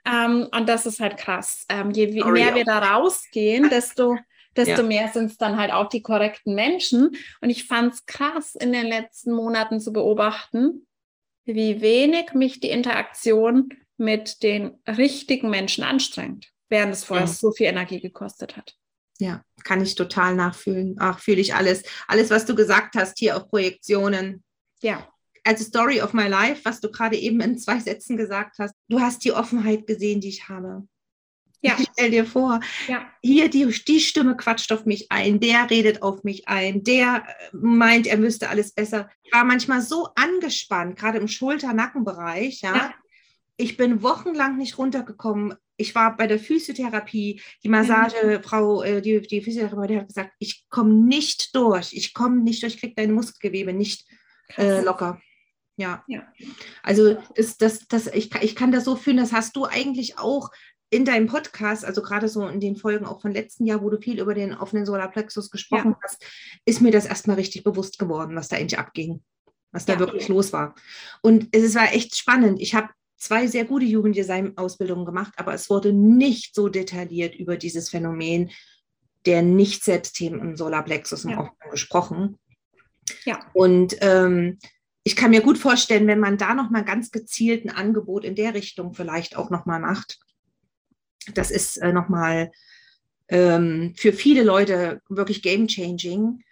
Ähm, und das ist halt krass. Ähm, je mehr wir da rausgehen, desto desto ja. mehr sind es dann halt auch die korrekten Menschen. Und ich fand es krass in den letzten Monaten zu beobachten, wie wenig mich die Interaktion mit den richtigen Menschen anstrengt, während es vorher ja. so viel Energie gekostet hat. Ja, kann ich total nachfühlen. Ach, fühle ich alles. Alles, was du gesagt hast hier auf Projektionen. Ja. Also Story of my life, was du gerade eben in zwei Sätzen gesagt hast. Du hast die Offenheit gesehen, die ich habe. Ja. Stell dir vor, ja. hier die, die Stimme quatscht auf mich ein, der redet auf mich ein, der äh, meint, er müsste alles besser. Ich war manchmal so angespannt, gerade im Schulter-Nackenbereich, ja? ja. Ich bin wochenlang nicht runtergekommen. Ich war bei der Physiotherapie, die Massagefrau, äh, die, die Physiotherapeutin hat gesagt, ich komme nicht durch, ich komme nicht durch, ich kriege deine Muskelgewebe nicht äh, locker. Ja. ja. Also das, das, das, ich, ich kann das so fühlen, das hast du eigentlich auch in deinem Podcast, also gerade so in den Folgen auch von letzten Jahr, wo du viel über den offenen Solarplexus gesprochen ja. hast, ist mir das erstmal richtig bewusst geworden, was da eigentlich abging, was da ja. wirklich los war. Und es war echt spannend. Ich habe zwei sehr gute Jugenddesign-Ausbildungen gemacht, aber es wurde nicht so detailliert über dieses Phänomen der Nicht-Selbstthemen im Solarplexus ja. gesprochen. Ja. Und ähm, ich kann mir gut vorstellen, wenn man da nochmal ganz gezielt ein Angebot in der Richtung vielleicht auch nochmal macht, das ist äh, nochmal ähm, für viele Leute wirklich game-changing.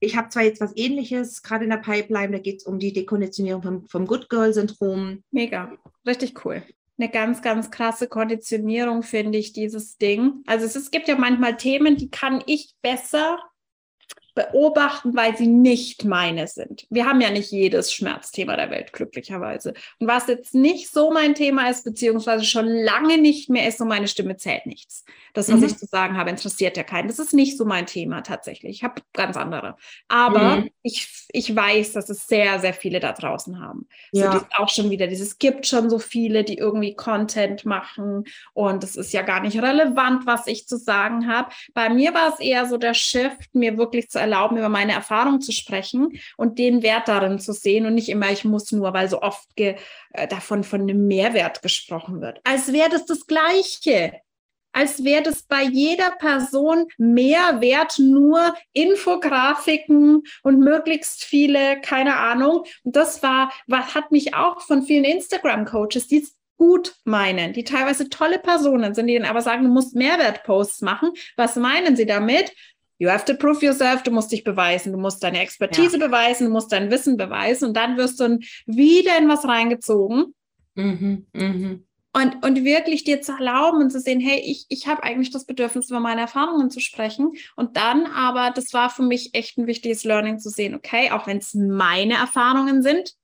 Ich habe zwar jetzt was Ähnliches gerade in der Pipeline, da geht es um die Dekonditionierung vom, vom Good Girl-Syndrom. Mega, richtig cool. Eine ganz, ganz krasse Konditionierung, finde ich, dieses Ding. Also es, es gibt ja manchmal Themen, die kann ich besser beobachten, weil sie nicht meine sind. Wir haben ja nicht jedes Schmerzthema der Welt, glücklicherweise. Und was jetzt nicht so mein Thema ist, beziehungsweise schon lange nicht mehr ist, so meine Stimme zählt nichts. Das, was mhm. ich zu sagen habe, interessiert ja keinen. Das ist nicht so mein Thema tatsächlich. Ich habe ganz andere. Aber mhm. ich, ich weiß, dass es sehr, sehr viele da draußen haben. Ja. So, auch schon wieder dieses, gibt schon so viele, die irgendwie Content machen und es ist ja gar nicht relevant, was ich zu sagen habe. Bei mir war es eher so der Shift, mir wirklich zu erlauben, über meine Erfahrung zu sprechen und den Wert darin zu sehen und nicht immer, ich muss nur, weil so oft ge, äh, davon von einem Mehrwert gesprochen wird. Als wäre das das Gleiche als wäre das bei jeder Person mehr wert, nur Infografiken und möglichst viele, keine Ahnung. Und das war, was hat mich auch von vielen Instagram-Coaches, die es gut meinen, die teilweise tolle Personen sind, die dann aber sagen, du musst Mehrwertposts machen. Was meinen sie damit? You have to prove yourself, du musst dich beweisen, du musst deine Expertise ja. beweisen, du musst dein Wissen beweisen und dann wirst du wieder in was reingezogen. Mhm, mh. Und, und wirklich dir zu erlauben und zu sehen, hey, ich, ich habe eigentlich das Bedürfnis, über meine Erfahrungen zu sprechen. Und dann aber, das war für mich echt ein wichtiges Learning zu sehen, okay, auch wenn es meine Erfahrungen sind,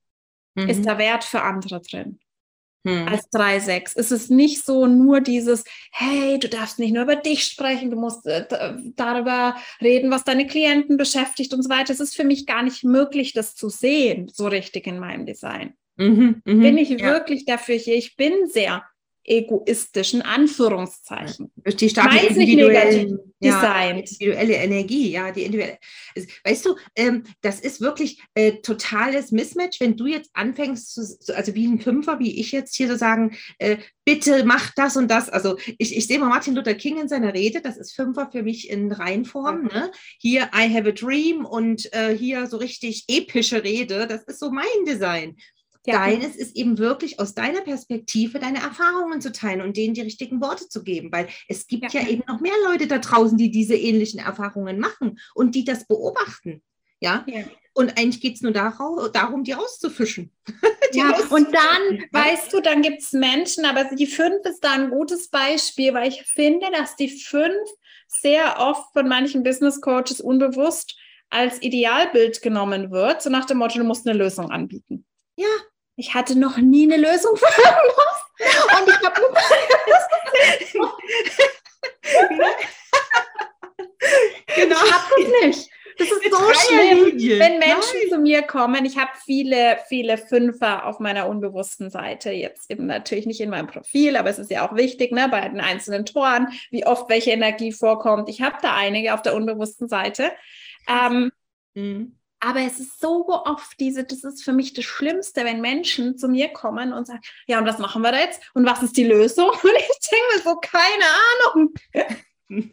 mhm. ist da Wert für andere drin hm. als 3,6. Es ist nicht so nur dieses, hey, du darfst nicht nur über dich sprechen, du musst äh, darüber reden, was deine Klienten beschäftigt und so weiter. Es ist für mich gar nicht möglich, das zu sehen, so richtig in meinem Design. Mhm, mh, bin ich ja. wirklich dafür hier? Ich bin sehr egoistischen Anführungszeichen. Durch die starke individuelle, ja, individuelle Energie, ja, die individuelle. Weißt du, ähm, das ist wirklich äh, totales Mismatch, wenn du jetzt anfängst, zu, also wie ein Fünfer, wie ich jetzt hier zu sagen, äh, bitte mach das und das. Also ich, ich sehe mal Martin Luther King in seiner Rede, das ist Fünfer für mich in Reihenform. Mhm. Ne? Hier I have a dream und äh, hier so richtig epische Rede, das ist so mein Design. Ja. Deines ist eben wirklich aus deiner Perspektive deine Erfahrungen zu teilen und denen die richtigen Worte zu geben, weil es gibt ja, ja eben noch mehr Leute da draußen, die diese ähnlichen Erfahrungen machen und die das beobachten. Ja. ja. Und eigentlich geht es nur darum, die auszufischen. <laughs> die ja, auszufischen. und dann, weißt du, dann gibt es Menschen, aber die fünf ist da ein gutes Beispiel, weil ich finde, dass die fünf sehr oft von manchen Business Coaches unbewusst als Idealbild genommen wird, so nach dem Motto, du musst eine Lösung anbieten. Ja, ich hatte noch nie eine Lösung für irgendwas. Und ich habe <laughs> genau. Ich hab das nicht. Das ist so schlimm, wenn Menschen Nein. zu mir kommen. Ich habe viele, viele Fünfer auf meiner unbewussten Seite. Jetzt eben natürlich nicht in meinem Profil, aber es ist ja auch wichtig, ne, bei den einzelnen Toren, wie oft welche Energie vorkommt. Ich habe da einige auf der unbewussten Seite. Ähm, mhm. Aber es ist so oft diese, das ist für mich das Schlimmste, wenn Menschen zu mir kommen und sagen, ja, und was machen wir da jetzt? Und was ist die Lösung? <laughs> Und ich denke mir so, keine Ahnung. <laughs>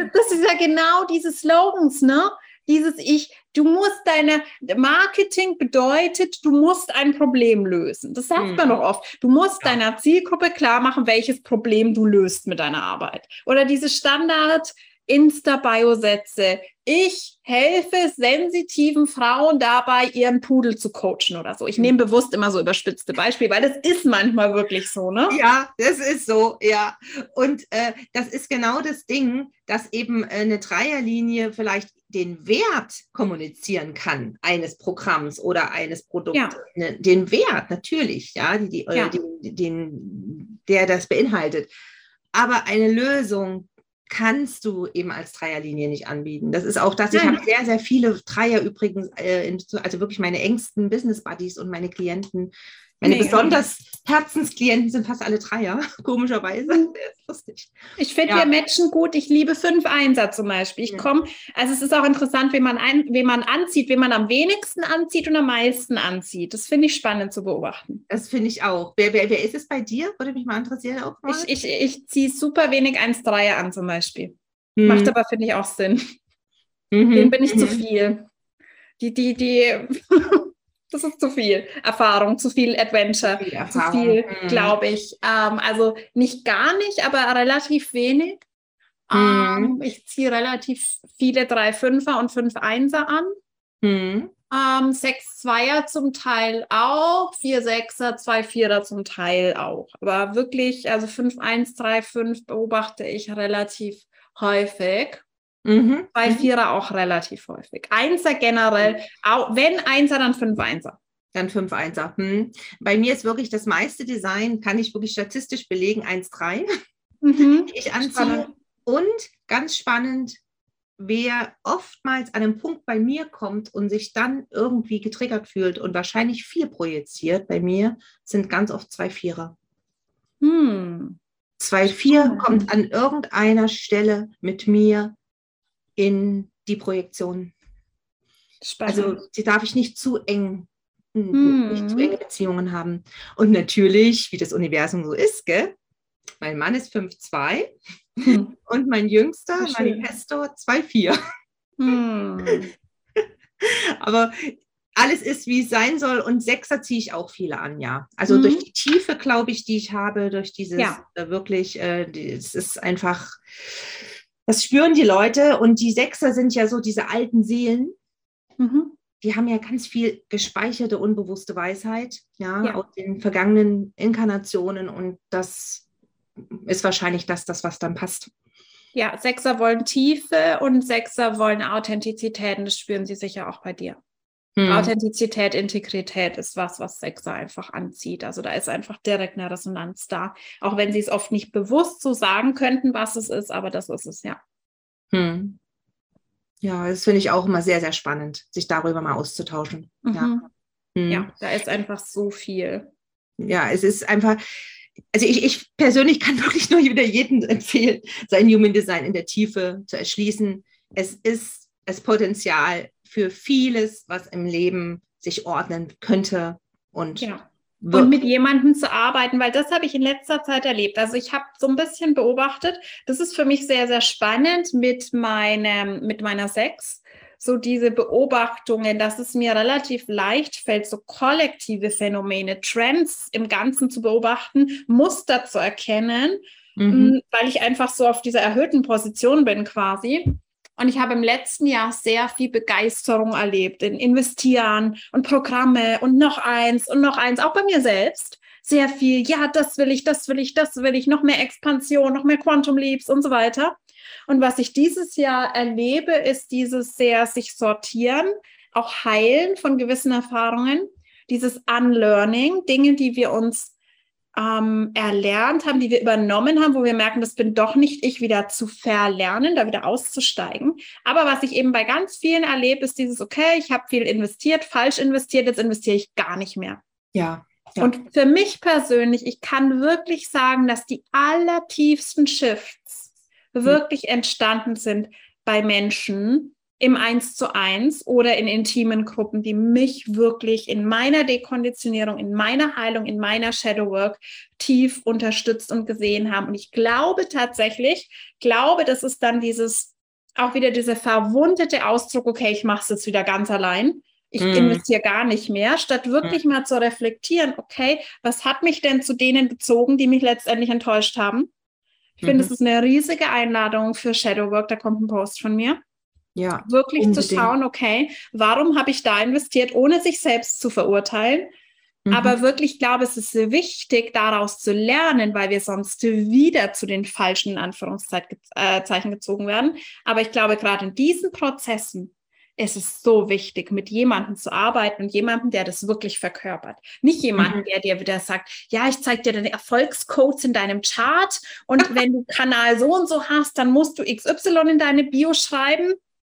und das ist ja genau diese Slogans, ne? Dieses Ich, du musst deine, Marketing bedeutet, du musst ein Problem lösen. Das sagt mhm. man doch oft. Du musst ja. deiner Zielgruppe klar machen, welches Problem du löst mit deiner Arbeit. Oder diese Standard, Insta-Bio-Sätze. Ich helfe sensitiven Frauen dabei, ihren Pudel zu coachen oder so. Ich nehme bewusst immer so überspitzte Beispiele, weil das ist manchmal wirklich so, ne? Ja, das ist so, ja. Und äh, das ist genau das Ding, dass eben eine Dreierlinie vielleicht den Wert kommunizieren kann eines Programms oder eines Produkts. Ja. Ne, den Wert natürlich, ja, die, die, ja. Den, den, der das beinhaltet. Aber eine Lösung kannst du eben als Dreierlinie nicht anbieten. Das ist auch das. Ich habe sehr, sehr viele Dreier übrigens, äh, also wirklich meine engsten Business Buddies und meine Klienten meine nee. besonders Herzensklienten sind fast alle Dreier, <laughs> komischerweise. Mhm. <laughs> lustig. Ich finde, ja. wir matchen gut. Ich liebe fünf Einser zum Beispiel. Ich komme, also es ist auch interessant, wen man, ein, wen man anzieht, wen man am wenigsten anzieht und am meisten anzieht. Das finde ich spannend zu beobachten. Das finde ich auch. Wer, wer, wer ist es bei dir? Würde mich mal interessieren. Auch mal. Ich, ich, ich ziehe super wenig 1-3er an zum Beispiel. Hm. Macht aber, finde ich, auch Sinn. Mhm. Den bin ich mhm. zu viel. Die, die, die das ist zu viel Erfahrung, zu viel Adventure, viel zu viel, mhm. glaube ich. Ähm, also nicht gar nicht, aber relativ wenig. Mhm. Ähm, ich ziehe relativ viele 3-5er und 5-1er an. Mhm. Ähm, 6-2er zum Teil auch, 4-6er, 2-4er zum Teil auch. Aber wirklich, also 5-1, 3-5 beobachte ich relativ häufig. Mhm. Bei mhm. Vierer auch relativ häufig. Einser generell, auch, wenn Einser, dann fünf Einser. Dann fünf Einser. Hm. Bei mir ist wirklich das meiste Design, kann ich wirklich statistisch belegen, 1-3, mhm. <laughs> ich anziehe. Spannend. Und ganz spannend, wer oftmals an einem Punkt bei mir kommt und sich dann irgendwie getriggert fühlt und wahrscheinlich vier projiziert bei mir, sind ganz oft zwei Vierer. Hm. Zwei Vier kommt an irgendeiner Stelle mit mir in die Projektion. Spannend. Also die darf ich nicht zu eng, hm. nicht zu enge Beziehungen haben. Und natürlich, wie das Universum so ist, gell? Mein Mann ist 5'2 hm. <laughs> und mein Jüngster, Manifesto, 2'4. Hm. Aber alles ist, wie es sein soll. Und Sechser ziehe ich auch viele an, ja. Also mhm. durch die Tiefe, glaube ich, die ich habe, durch dieses ja. äh, wirklich, äh, es ist einfach, das spüren die Leute und die Sechser sind ja so diese alten Seelen. Mhm. Die haben ja ganz viel gespeicherte, unbewusste Weisheit, ja, ja, aus den vergangenen Inkarnationen und das ist wahrscheinlich das, das, was dann passt. Ja, Sechser wollen Tiefe und Sechser wollen Authentizität und das spüren sie sicher auch bei dir. Hm. Authentizität, Integrität ist was, was Sechser einfach anzieht. Also da ist einfach direkt eine Resonanz da. Auch wenn sie es oft nicht bewusst so sagen könnten, was es ist, aber das ist es, ja. Hm. Ja, das finde ich auch immer sehr, sehr spannend, sich darüber mal auszutauschen. Mhm. Ja. Hm. ja, da ist einfach so viel. Ja, es ist einfach, also ich, ich persönlich kann <laughs> wirklich nur wieder jedem empfehlen, sein Human Design in der Tiefe zu erschließen. Es ist das Potenzial für vieles, was im Leben sich ordnen könnte und ja. Und mit jemandem zu arbeiten, weil das habe ich in letzter Zeit erlebt. Also ich habe so ein bisschen beobachtet, das ist für mich sehr, sehr spannend mit meinem, mit meiner Sex. So diese Beobachtungen, dass es mir relativ leicht fällt, so kollektive Phänomene, Trends im Ganzen zu beobachten, Muster zu erkennen, mhm. weil ich einfach so auf dieser erhöhten Position bin quasi. Und ich habe im letzten Jahr sehr viel Begeisterung erlebt in Investieren und Programme und noch eins und noch eins, auch bei mir selbst. Sehr viel, ja, das will ich, das will ich, das will ich, noch mehr Expansion, noch mehr Quantum Leaps und so weiter. Und was ich dieses Jahr erlebe, ist dieses sehr sich sortieren, auch heilen von gewissen Erfahrungen, dieses Unlearning, Dinge, die wir uns ähm, erlernt haben, die wir übernommen haben, wo wir merken, das bin doch nicht ich, wieder zu verlernen, da wieder auszusteigen. Aber was ich eben bei ganz vielen erlebe, ist dieses, okay, ich habe viel investiert, falsch investiert, jetzt investiere ich gar nicht mehr. Ja. ja. Und für mich persönlich, ich kann wirklich sagen, dass die allertiefsten Shifts mhm. wirklich entstanden sind bei Menschen, im Eins zu eins oder in intimen Gruppen, die mich wirklich in meiner Dekonditionierung, in meiner Heilung, in meiner Shadowwork tief unterstützt und gesehen haben. Und ich glaube tatsächlich, glaube, das ist dann dieses, auch wieder dieser verwundete Ausdruck, okay, ich mache es jetzt wieder ganz allein. Ich mm. investiere gar nicht mehr, statt wirklich mm. mal zu reflektieren, okay, was hat mich denn zu denen bezogen, die mich letztendlich enttäuscht haben? Ich finde, es mhm. ist eine riesige Einladung für Shadowwork. Da kommt ein Post von mir. Ja, wirklich unbedingt. zu schauen, okay, warum habe ich da investiert, ohne sich selbst zu verurteilen? Mhm. Aber wirklich, glaube es ist wichtig, daraus zu lernen, weil wir sonst wieder zu den falschen Anführungszeichen äh, gezogen werden. Aber ich glaube, gerade in diesen Prozessen ist es so wichtig, mit jemandem zu arbeiten und jemandem, der das wirklich verkörpert. Nicht jemanden, mhm. der dir wieder sagt, ja, ich zeige dir deine Erfolgscodes in deinem Chart und <laughs> wenn du Kanal so und so hast, dann musst du XY in deine Bio schreiben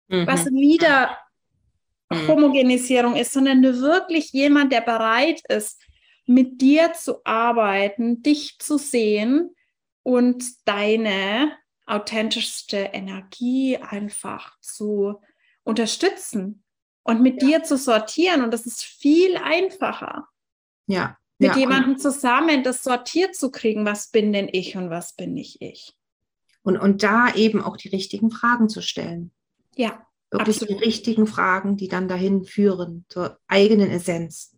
mhm. was wieder mhm. Homogenisierung ist, sondern wirklich jemand, der bereit ist, mit dir zu arbeiten, dich zu sehen und deine authentischste Energie einfach zu unterstützen und mit ja. dir zu sortieren. Und das ist viel einfacher. Ja. Mit ja, jemandem zusammen das sortiert zu kriegen, was bin denn ich und was bin nicht ich. Und, und da eben auch die richtigen Fragen zu stellen. Ja. Wirklich absolut. die richtigen Fragen, die dann dahin führen, zur eigenen Essenz.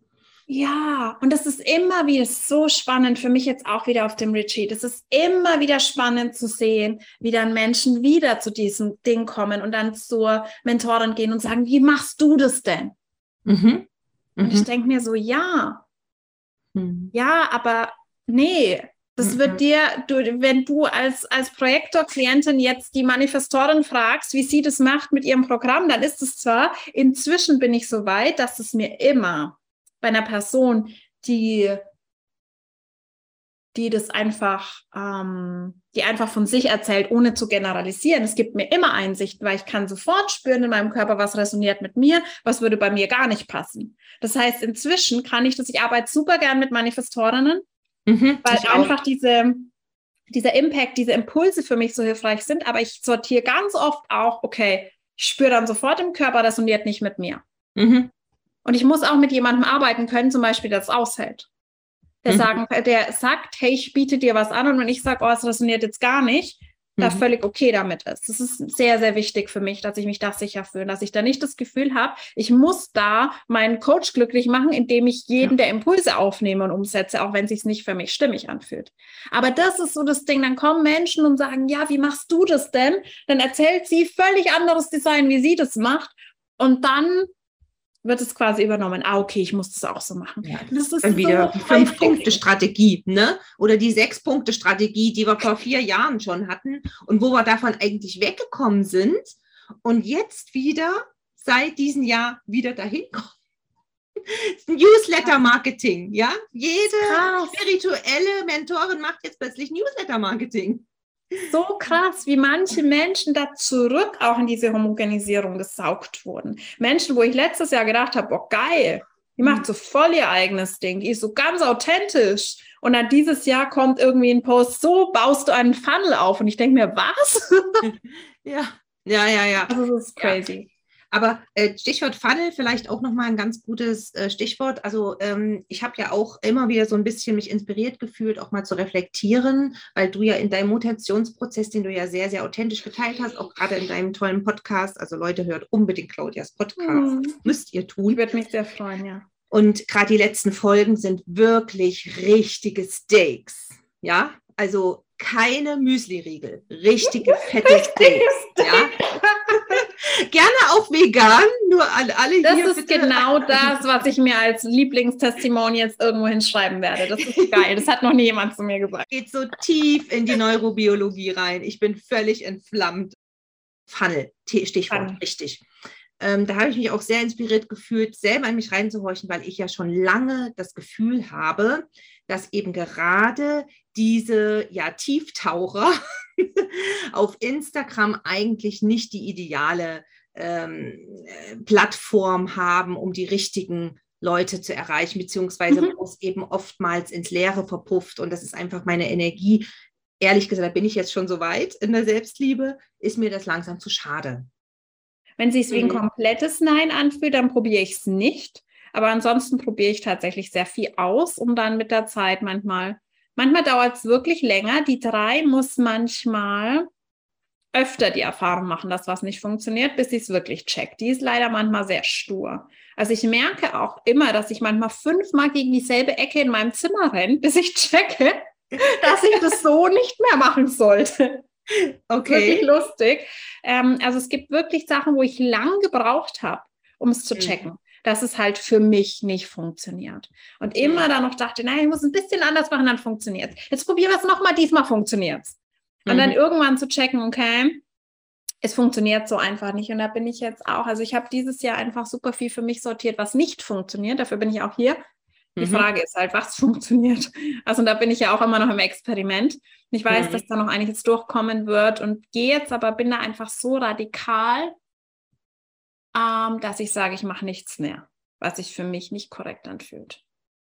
Ja, und das ist immer wieder so spannend für mich jetzt auch wieder auf dem Retreat. Es ist immer wieder spannend zu sehen, wie dann Menschen wieder zu diesem Ding kommen und dann zur Mentorin gehen und sagen, wie machst du das denn? Mhm. Mhm. Und ich mhm. denke mir so, ja, mhm. ja, aber nee, das mhm. wird dir, du, wenn du als, als Projektor-Klientin jetzt die Manifestorin fragst, wie sie das macht mit ihrem Programm, dann ist es zwar, inzwischen bin ich so weit, dass es mir immer bei einer Person, die, die das einfach, ähm, die einfach von sich erzählt, ohne zu generalisieren. Es gibt mir immer Einsichten, weil ich kann sofort spüren in meinem Körper, was resoniert mit mir, was würde bei mir gar nicht passen. Das heißt, inzwischen kann ich das, ich arbeite super gern mit Manifestorinnen, Mhm, weil einfach diese, dieser Impact, diese Impulse für mich so hilfreich sind, aber ich sortiere ganz oft auch, okay, ich spüre dann sofort im Körper, das resoniert nicht mit mir. Mhm. Und ich muss auch mit jemandem arbeiten können, zum Beispiel, der es aushält. Der, mhm. sagen, der sagt, hey, ich biete dir was an und wenn ich sage, oh, es resoniert jetzt gar nicht, da mhm. völlig okay damit ist. Das ist sehr, sehr wichtig für mich, dass ich mich da sicher fühle, dass ich da nicht das Gefühl habe, ich muss da meinen Coach glücklich machen, indem ich jeden ja. der Impulse aufnehme und umsetze, auch wenn es sich nicht für mich stimmig anfühlt. Aber das ist so das Ding, dann kommen Menschen und sagen, ja, wie machst du das denn? Dann erzählt sie völlig anderes Design, wie sie das macht. Und dann wird es quasi übernommen. Ah, okay, ich muss das auch so machen. Ja, das ist dann wieder so die Fünf-Punkte-Strategie, ne? Oder die Sechs-Punkte-Strategie, die wir vor vier Jahren schon hatten und wo wir davon eigentlich weggekommen sind und jetzt wieder seit diesem Jahr wieder dahin kommen. <laughs> Newsletter-Marketing, ja? Jede spirituelle Mentorin macht jetzt plötzlich Newsletter-Marketing so krass, wie manche Menschen da zurück auch in diese Homogenisierung gesaugt wurden. Menschen, wo ich letztes Jahr gedacht habe, oh geil, die macht so voll ihr eigenes Ding, die ist so ganz authentisch. Und dann dieses Jahr kommt irgendwie ein Post, so baust du einen Funnel auf. Und ich denke mir, was? <laughs> ja, ja, ja, ja. Also das ist crazy. Aber äh, Stichwort Funnel, vielleicht auch nochmal ein ganz gutes äh, Stichwort. Also ähm, ich habe ja auch immer wieder so ein bisschen mich inspiriert gefühlt, auch mal zu reflektieren, weil du ja in deinem Mutationsprozess, den du ja sehr, sehr authentisch geteilt hast, auch gerade in deinem tollen Podcast, also Leute, hört unbedingt Claudias Podcast, mhm. müsst ihr tun. Ich würde mich sehr freuen, ja. Und gerade die letzten Folgen sind wirklich richtige Steaks. Ja, also keine Müsli-Riegel, richtige <laughs> fette Steaks. ja. Gerne auch vegan, nur alle, alle das hier. Das ist bitte. genau das, was ich mir als Lieblingstestimon jetzt irgendwo hinschreiben werde. Das ist geil. Das hat noch nie jemand zu mir gesagt. Geht so tief in die Neurobiologie rein. Ich bin völlig entflammt. Funnel, Stichwort, Funnel. richtig. ähm, da habe ich mich auch sehr inspiriert gefühlt, selber in mich reinzuhorchen, weil ich ja schon lange das Gefühl habe, dass eben gerade diese ja, Tieftaucher <laughs> auf Instagram eigentlich nicht die ideale ähm, äh, Plattform haben, um die richtigen Leute zu erreichen, beziehungsweise mhm. wo es eben oftmals ins Leere verpufft. Und das ist einfach meine Energie. Ehrlich gesagt, da bin ich jetzt schon so weit in der Selbstliebe, ist mir das langsam zu schade. Wenn sich es wie ein mhm. komplettes Nein anfühlt, dann probiere ich es nicht. Aber ansonsten probiere ich tatsächlich sehr viel aus, um dann mit der Zeit manchmal, manchmal dauert es wirklich länger. Die drei muss manchmal öfter die Erfahrung machen, dass was nicht funktioniert, bis sie es wirklich checkt. Die ist leider manchmal sehr stur. Also ich merke auch immer, dass ich manchmal fünfmal gegen dieselbe Ecke in meinem Zimmer renne, bis ich checke, <laughs> dass ich das so nicht mehr machen sollte. Okay. Wirklich lustig. Ähm, also es gibt wirklich Sachen, wo ich lang gebraucht habe, um es zu mhm. checken. Dass es halt für mich nicht funktioniert. Und immer dann noch dachte, nein, ich muss ein bisschen anders machen, dann funktioniert es. Jetzt probieren wir es nochmal, diesmal funktioniert es. Und mhm. dann irgendwann zu checken, okay, es funktioniert so einfach nicht. Und da bin ich jetzt auch. Also ich habe dieses Jahr einfach super viel für mich sortiert, was nicht funktioniert. Dafür bin ich auch hier. Die mhm. Frage ist halt, was <laughs> funktioniert. Also da bin ich ja auch immer noch im Experiment. Ich weiß, mhm. dass da noch einiges durchkommen wird und gehe jetzt, aber bin da einfach so radikal, ähm, dass ich sage, ich mache nichts mehr, was sich für mich nicht korrekt anfühlt.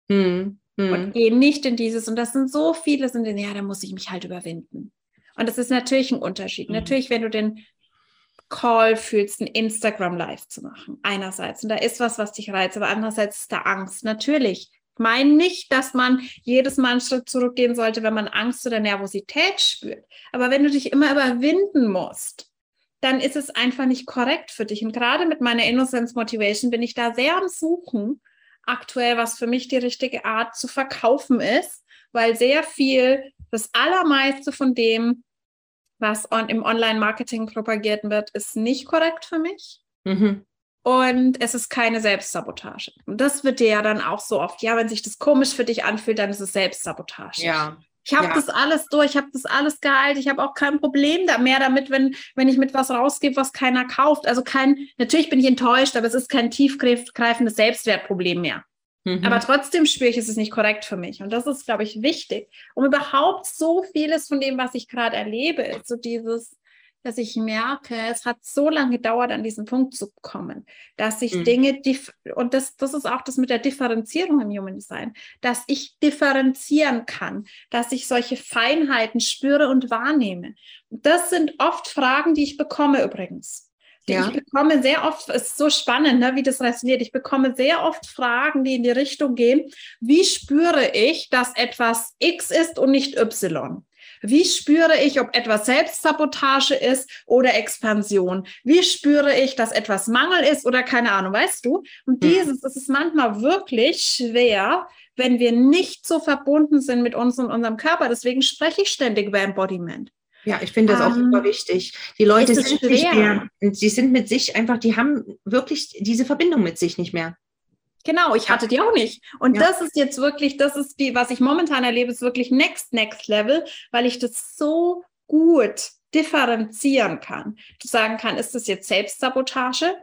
Mhm. Und gehe nicht in dieses, und das sind so viele, sind in, ja, da muss ich mich halt überwinden. Und das ist natürlich ein Unterschied. Mhm. Natürlich, wenn du den Call fühlst, ein Instagram Live zu machen, einerseits. Und da ist was, was dich reizt, aber andererseits ist da Angst. Natürlich meine nicht, dass man jedes Mal einen Schritt zurückgehen sollte, wenn man Angst oder Nervosität spürt. Aber wenn du dich immer überwinden musst, dann ist es einfach nicht korrekt für dich. Und gerade mit meiner Innocence Motivation bin ich da sehr am Suchen, aktuell, was für mich die richtige Art zu verkaufen ist, weil sehr viel, das allermeiste von dem, was on, im Online-Marketing propagiert wird, ist nicht korrekt für mich. Mhm und es ist keine Selbstsabotage. Und das wird dir ja dann auch so oft, ja, wenn sich das komisch für dich anfühlt, dann ist es Selbstsabotage. Ja. Ich habe ja. das alles durch, ich habe das alles geheilt, ich habe auch kein Problem da mehr damit, wenn, wenn ich mit was rausgebe, was keiner kauft. Also kein, natürlich bin ich enttäuscht, aber es ist kein tiefgreifendes Selbstwertproblem mehr. Mhm. Aber trotzdem spüre ich, es ist nicht korrekt für mich. Und das ist, glaube ich, wichtig, um überhaupt so vieles von dem, was ich gerade erlebe, so dieses, dass ich merke, es hat so lange gedauert, an diesen Punkt zu kommen, dass ich mhm. Dinge, und das, das ist auch das mit der Differenzierung im Human Design, dass ich differenzieren kann, dass ich solche Feinheiten spüre und wahrnehme. Das sind oft Fragen, die ich bekomme übrigens. Ja. Ich bekomme sehr oft, es ist so spannend, ne, wie das resoniert. Ich bekomme sehr oft Fragen, die in die Richtung gehen, wie spüre ich, dass etwas X ist und nicht Y? Wie spüre ich, ob etwas Selbstsabotage ist oder Expansion? Wie spüre ich, dass etwas Mangel ist oder keine Ahnung, weißt du? Und hm. dieses, das ist manchmal wirklich schwer, wenn wir nicht so verbunden sind mit uns und unserem Körper. Deswegen spreche ich ständig über Embodiment. Ja, ich finde das auch super ähm, wichtig. Die Leute sind nicht mehr, sie sind mit sich einfach, die haben wirklich diese Verbindung mit sich nicht mehr. Genau, ich hatte die auch nicht. Und ja. das ist jetzt wirklich, das ist die, was ich momentan erlebe, ist wirklich next, next level, weil ich das so gut differenzieren kann. Du sagen kann, ist das jetzt Selbstsabotage?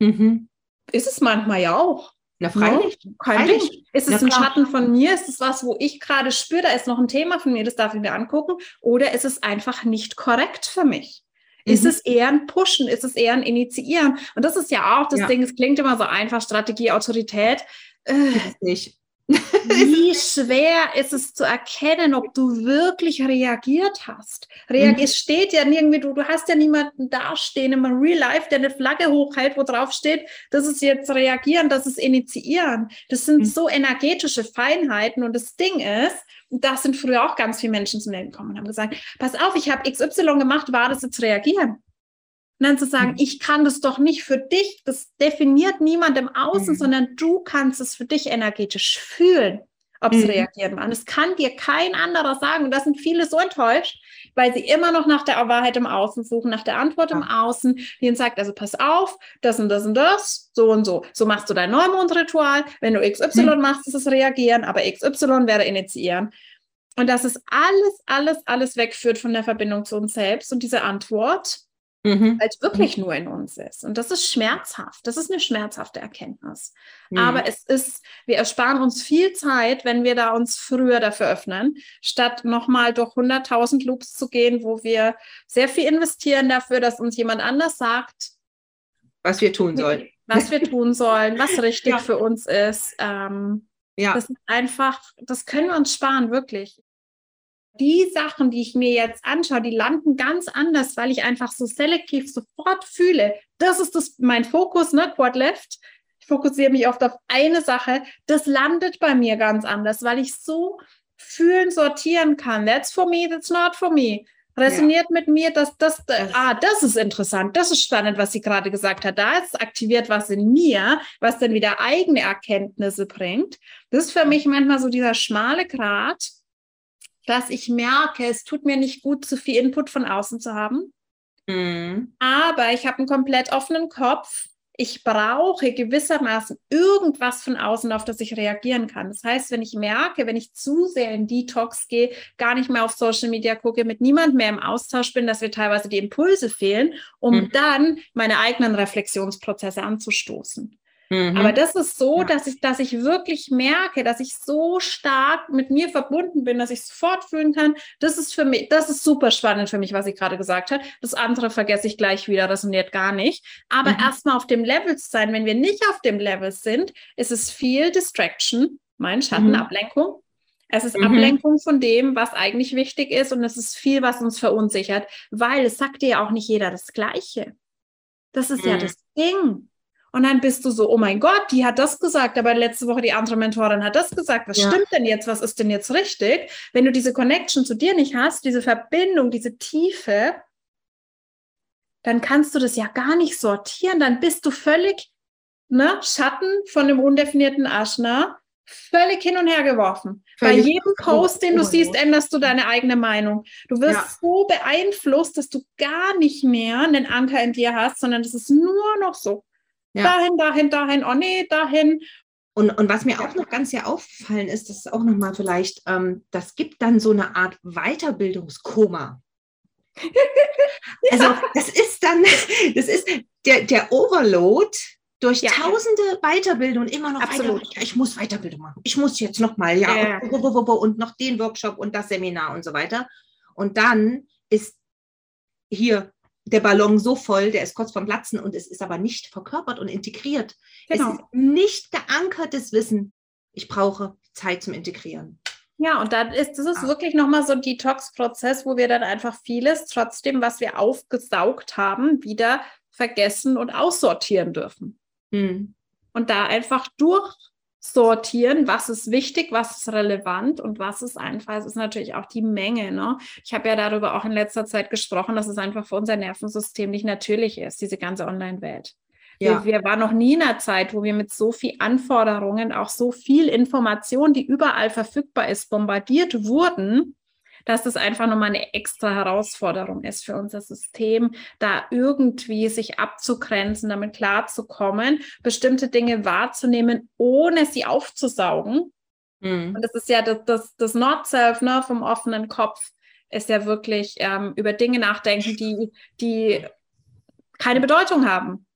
Mhm. Ist es manchmal ja auch. Na, freilich. No, kein freilich. Ist es Na, ein Schatten von mir? Ist es was, wo ich gerade spüre, da ist noch ein Thema von mir, das darf ich mir angucken? Oder ist es einfach nicht korrekt für mich? Ist mhm. es eher ein Pushen? Ist es eher ein Initiieren? Und das ist ja auch das ja. Ding, es klingt immer so einfach, Strategie, Autorität. Äh, nicht. <laughs> <laughs> Wie schwer ist es zu erkennen, ob du wirklich reagiert hast? Reag mhm. Es steht ja irgendwie, du, du hast ja niemanden dastehen im Real Life, der eine Flagge hochhält, wo drauf steht, das ist jetzt reagieren, das ist initiieren. Das sind mhm. so energetische Feinheiten und das Ding ist, da sind früher auch ganz viele Menschen zu mir gekommen und haben gesagt, pass auf, ich habe XY gemacht, war das jetzt reagieren? Und dann zu sagen, mhm. ich kann das doch nicht für dich, das definiert niemand im Außen, mhm. sondern du kannst es für dich energetisch fühlen, ob sie mhm. reagieren wollen. Das kann dir kein anderer sagen. Und da sind viele so enttäuscht, weil sie immer noch nach der Wahrheit im Außen suchen, nach der Antwort ja. im Außen, die ihnen sagt, also pass auf, das und das und das, so und so. So machst du dein Neumondritual. Wenn du XY mhm. machst, ist es reagieren, aber XY wäre initiieren. Und dass es alles, alles, alles wegführt von der Verbindung zu uns selbst und diese Antwort mhm. weil es wirklich nur in uns ist. Und das ist schmerzhaft. Das ist eine schmerzhafte Erkenntnis. Mhm. Aber es ist, wir ersparen uns viel Zeit, wenn wir da uns früher dafür öffnen, statt nochmal durch 100.000 Loops zu gehen, wo wir sehr viel investieren dafür, dass uns jemand anders sagt, was wir tun sollen. Was wir tun <laughs> sollen, was richtig ja. für uns ist. Ähm, ja. Das ist einfach, das können wir uns sparen, wirklich die Sachen, die ich mir jetzt anschaue, die landen ganz anders, weil ich einfach so selektiv sofort fühle. Das ist das, mein Fokus, ne, Quad Left. Ich fokussiere mich oft auf eine Sache. Das landet bei mir ganz anders, weil ich so fühlen, sortieren kann. That's for me, that's not for me. Resoniert ja. mit mir, dass das, das, ah, das ist interessant, das ist spannend, was sie gerade gesagt hat. Da ist aktiviert was in mir, was dann wieder eigene Erkenntnisse bringt. Das ist für mich manchmal so dieser schmale Grat dass ich merke, es tut mir nicht gut, zu viel Input von außen zu haben. Mhm. Aber ich habe einen komplett offenen Kopf. Ich brauche gewissermaßen irgendwas von außen, auf das ich reagieren kann. Das heißt, wenn ich merke, wenn ich zu sehr in Detox gehe, gar nicht mehr auf Social Media gucke, mit niemand mehr im Austausch bin, dass mir teilweise die Impulse fehlen, um mhm. dann meine eigenen Reflexionsprozesse anzustoßen. Mhm. Aber das ist so, ja. dass ich, dass ich wirklich merke, dass ich so stark mit mir verbunden bin, dass ich sofort fühlen kann. Das ist für mich, das ist super spannend für mich, was ich gerade gesagt habe. Das andere vergesse ich gleich wieder, resoniert gar nicht. Aber mhm. erstmal auf dem Level zu sein, wenn wir nicht auf dem Level sind, ist es viel Distraction, mein Schattenablenkung. Mhm. Es ist mhm. Ablenkung von dem, was eigentlich wichtig ist und es ist viel, was uns verunsichert, weil es sagt dir ja auch nicht jeder das Gleiche. Das ist mhm. ja das Ding. Und dann bist du so, oh mein Gott, die hat das gesagt, aber letzte Woche die andere Mentorin hat das gesagt. Was ja. stimmt denn jetzt? Was ist denn jetzt richtig? Wenn du diese Connection zu dir nicht hast, diese Verbindung, diese Tiefe, dann kannst du das ja gar nicht sortieren. Dann bist du völlig ne, Schatten von dem undefinierten Aschner, völlig hin und her geworfen. Völlig Bei jedem Post, den du siehst, änderst du deine eigene Meinung. Du wirst ja. so beeinflusst, dass du gar nicht mehr einen Anker in dir hast, sondern das ist nur noch so. Ja. Dahin, dahin, dahin, oh nee, dahin. Und, und was mir auch noch ganz sehr aufgefallen ist, das ist auch nochmal vielleicht, ähm, das gibt dann so eine Art Weiterbildungskoma. <laughs> also das ist dann, das ist der, der Overload durch ja. tausende Weiterbildungen immer noch Absolut. weiter. Ich muss Weiterbildung machen. Ich muss jetzt nochmal, ja, ja. Und, und noch den Workshop und das Seminar und so weiter. Und dann ist hier der Ballon so voll, der ist kurz vorm Platzen und es ist aber nicht verkörpert und integriert. Genau. Es ist nicht geankertes Wissen. Ich brauche Zeit zum Integrieren. Ja, und dann ist das ist ah. wirklich nochmal so ein Detox-Prozess, wo wir dann einfach vieles trotzdem, was wir aufgesaugt haben, wieder vergessen und aussortieren dürfen. Hm. Und da einfach durch sortieren, was ist wichtig, was ist relevant und was ist einfach, es ist natürlich auch die Menge. Ne? Ich habe ja darüber auch in letzter Zeit gesprochen, dass es einfach für unser Nervensystem nicht natürlich ist, diese ganze Online-Welt. Ja. Wir, wir waren noch nie in einer Zeit, wo wir mit so viel Anforderungen, auch so viel Information, die überall verfügbar ist, bombardiert wurden, dass das einfach nochmal eine extra Herausforderung ist für unser System, da irgendwie sich abzugrenzen, damit klarzukommen, bestimmte Dinge wahrzunehmen, ohne sie aufzusaugen. Mhm. Und das ist ja das, das, das Not-Self ne, vom offenen Kopf, ist ja wirklich ähm, über Dinge nachdenken, die, die keine Bedeutung haben,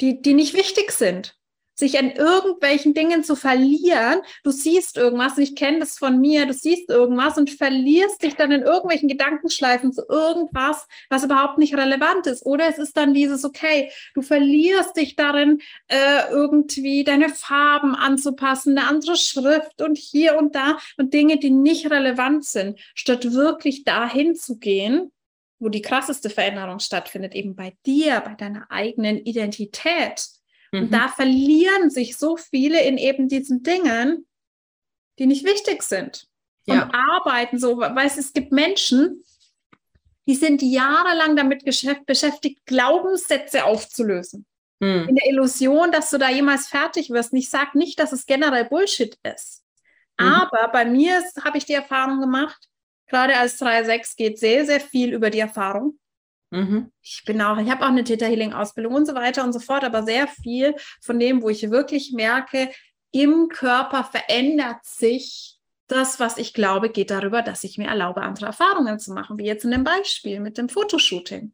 die, die nicht wichtig sind sich an irgendwelchen Dingen zu verlieren. Du siehst irgendwas, ich kenne das von mir, du siehst irgendwas und verlierst dich dann in irgendwelchen Gedankenschleifen zu irgendwas, was überhaupt nicht relevant ist. Oder es ist dann dieses, okay, du verlierst dich darin, äh, irgendwie deine Farben anzupassen, eine andere Schrift und hier und da und Dinge, die nicht relevant sind, statt wirklich dahin zu gehen, wo die krasseste Veränderung stattfindet, eben bei dir, bei deiner eigenen Identität und mhm. da verlieren sich so viele in eben diesen Dingen, die nicht wichtig sind. Und ja. arbeiten so, weil es gibt Menschen, die sind jahrelang damit beschäftigt, Glaubenssätze aufzulösen. Mhm. In der Illusion, dass du da jemals fertig wirst. Und ich sage nicht, dass es generell Bullshit ist. Mhm. Aber bei mir habe ich die Erfahrung gemacht, gerade als 3.6 geht sehr, sehr viel über die Erfahrung. Mhm. Ich bin auch, ich habe auch eine Theta Healing Ausbildung und so weiter und so fort, aber sehr viel von dem, wo ich wirklich merke, im Körper verändert sich das, was ich glaube, geht darüber, dass ich mir erlaube, andere Erfahrungen zu machen, wie jetzt in dem Beispiel mit dem Fotoshooting.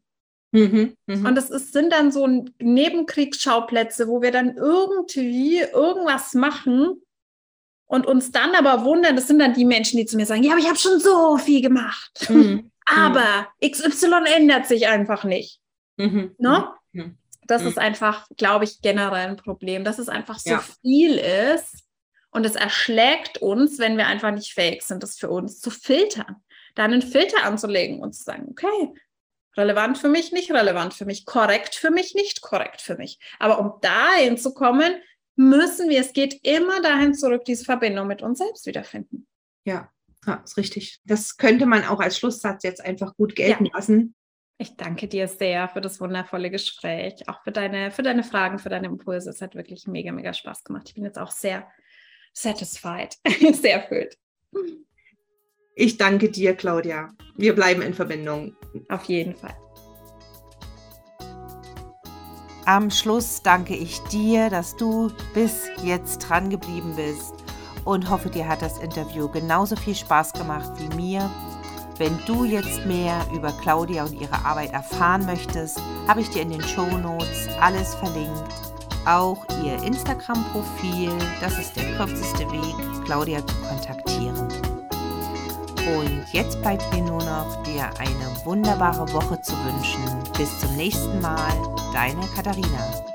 Mhm, mh. Und das ist, sind dann so Nebenkriegsschauplätze, wo wir dann irgendwie irgendwas machen und uns dann aber wundern, das sind dann die Menschen, die zu mir sagen, ja, aber ich habe schon so viel gemacht. Mhm. <laughs> aber XY ändert sich einfach nicht. Mhm. Ne? Mhm. Das ist einfach, glaube ich, generell ein Problem, dass es einfach so ja. viel ist und es erschlägt uns, wenn wir einfach nicht fähig sind, das für uns zu filtern. Da einen Filter anzulegen und zu sagen, okay, relevant für mich, nicht relevant für mich, korrekt für mich, nicht korrekt für mich. Aber um dahin zu kommen, müssen wir, es geht immer dahin zurück, diese Verbindung mit uns selbst wiederfinden. Ja, ja ist richtig. Das könnte man auch als Schlusssatz jetzt einfach gut gelten ja. lassen. Ich danke dir sehr für das wundervolle Gespräch, auch für deine, für deine Fragen, für deine Impulse. Es hat wirklich mega, mega Spaß gemacht. Ich bin jetzt auch sehr satisfied, <laughs> sehr erfüllt. Ich danke dir, Claudia. Wir bleiben in Verbindung. Auf jeden Fall. Am Schluss danke ich dir, dass du bis jetzt dran geblieben bist und hoffe, dir hat das Interview genauso viel Spaß gemacht wie mir. Wenn du jetzt mehr über Claudia und ihre Arbeit erfahren möchtest, habe ich dir in den Show Notes alles verlinkt. Auch ihr Instagram-Profil, das ist der kürzeste Weg, Claudia zu kontaktieren. Und jetzt bleibt mir nur noch, dir eine wunderbare Woche zu wünschen. Bis zum nächsten Mal, deine Katharina.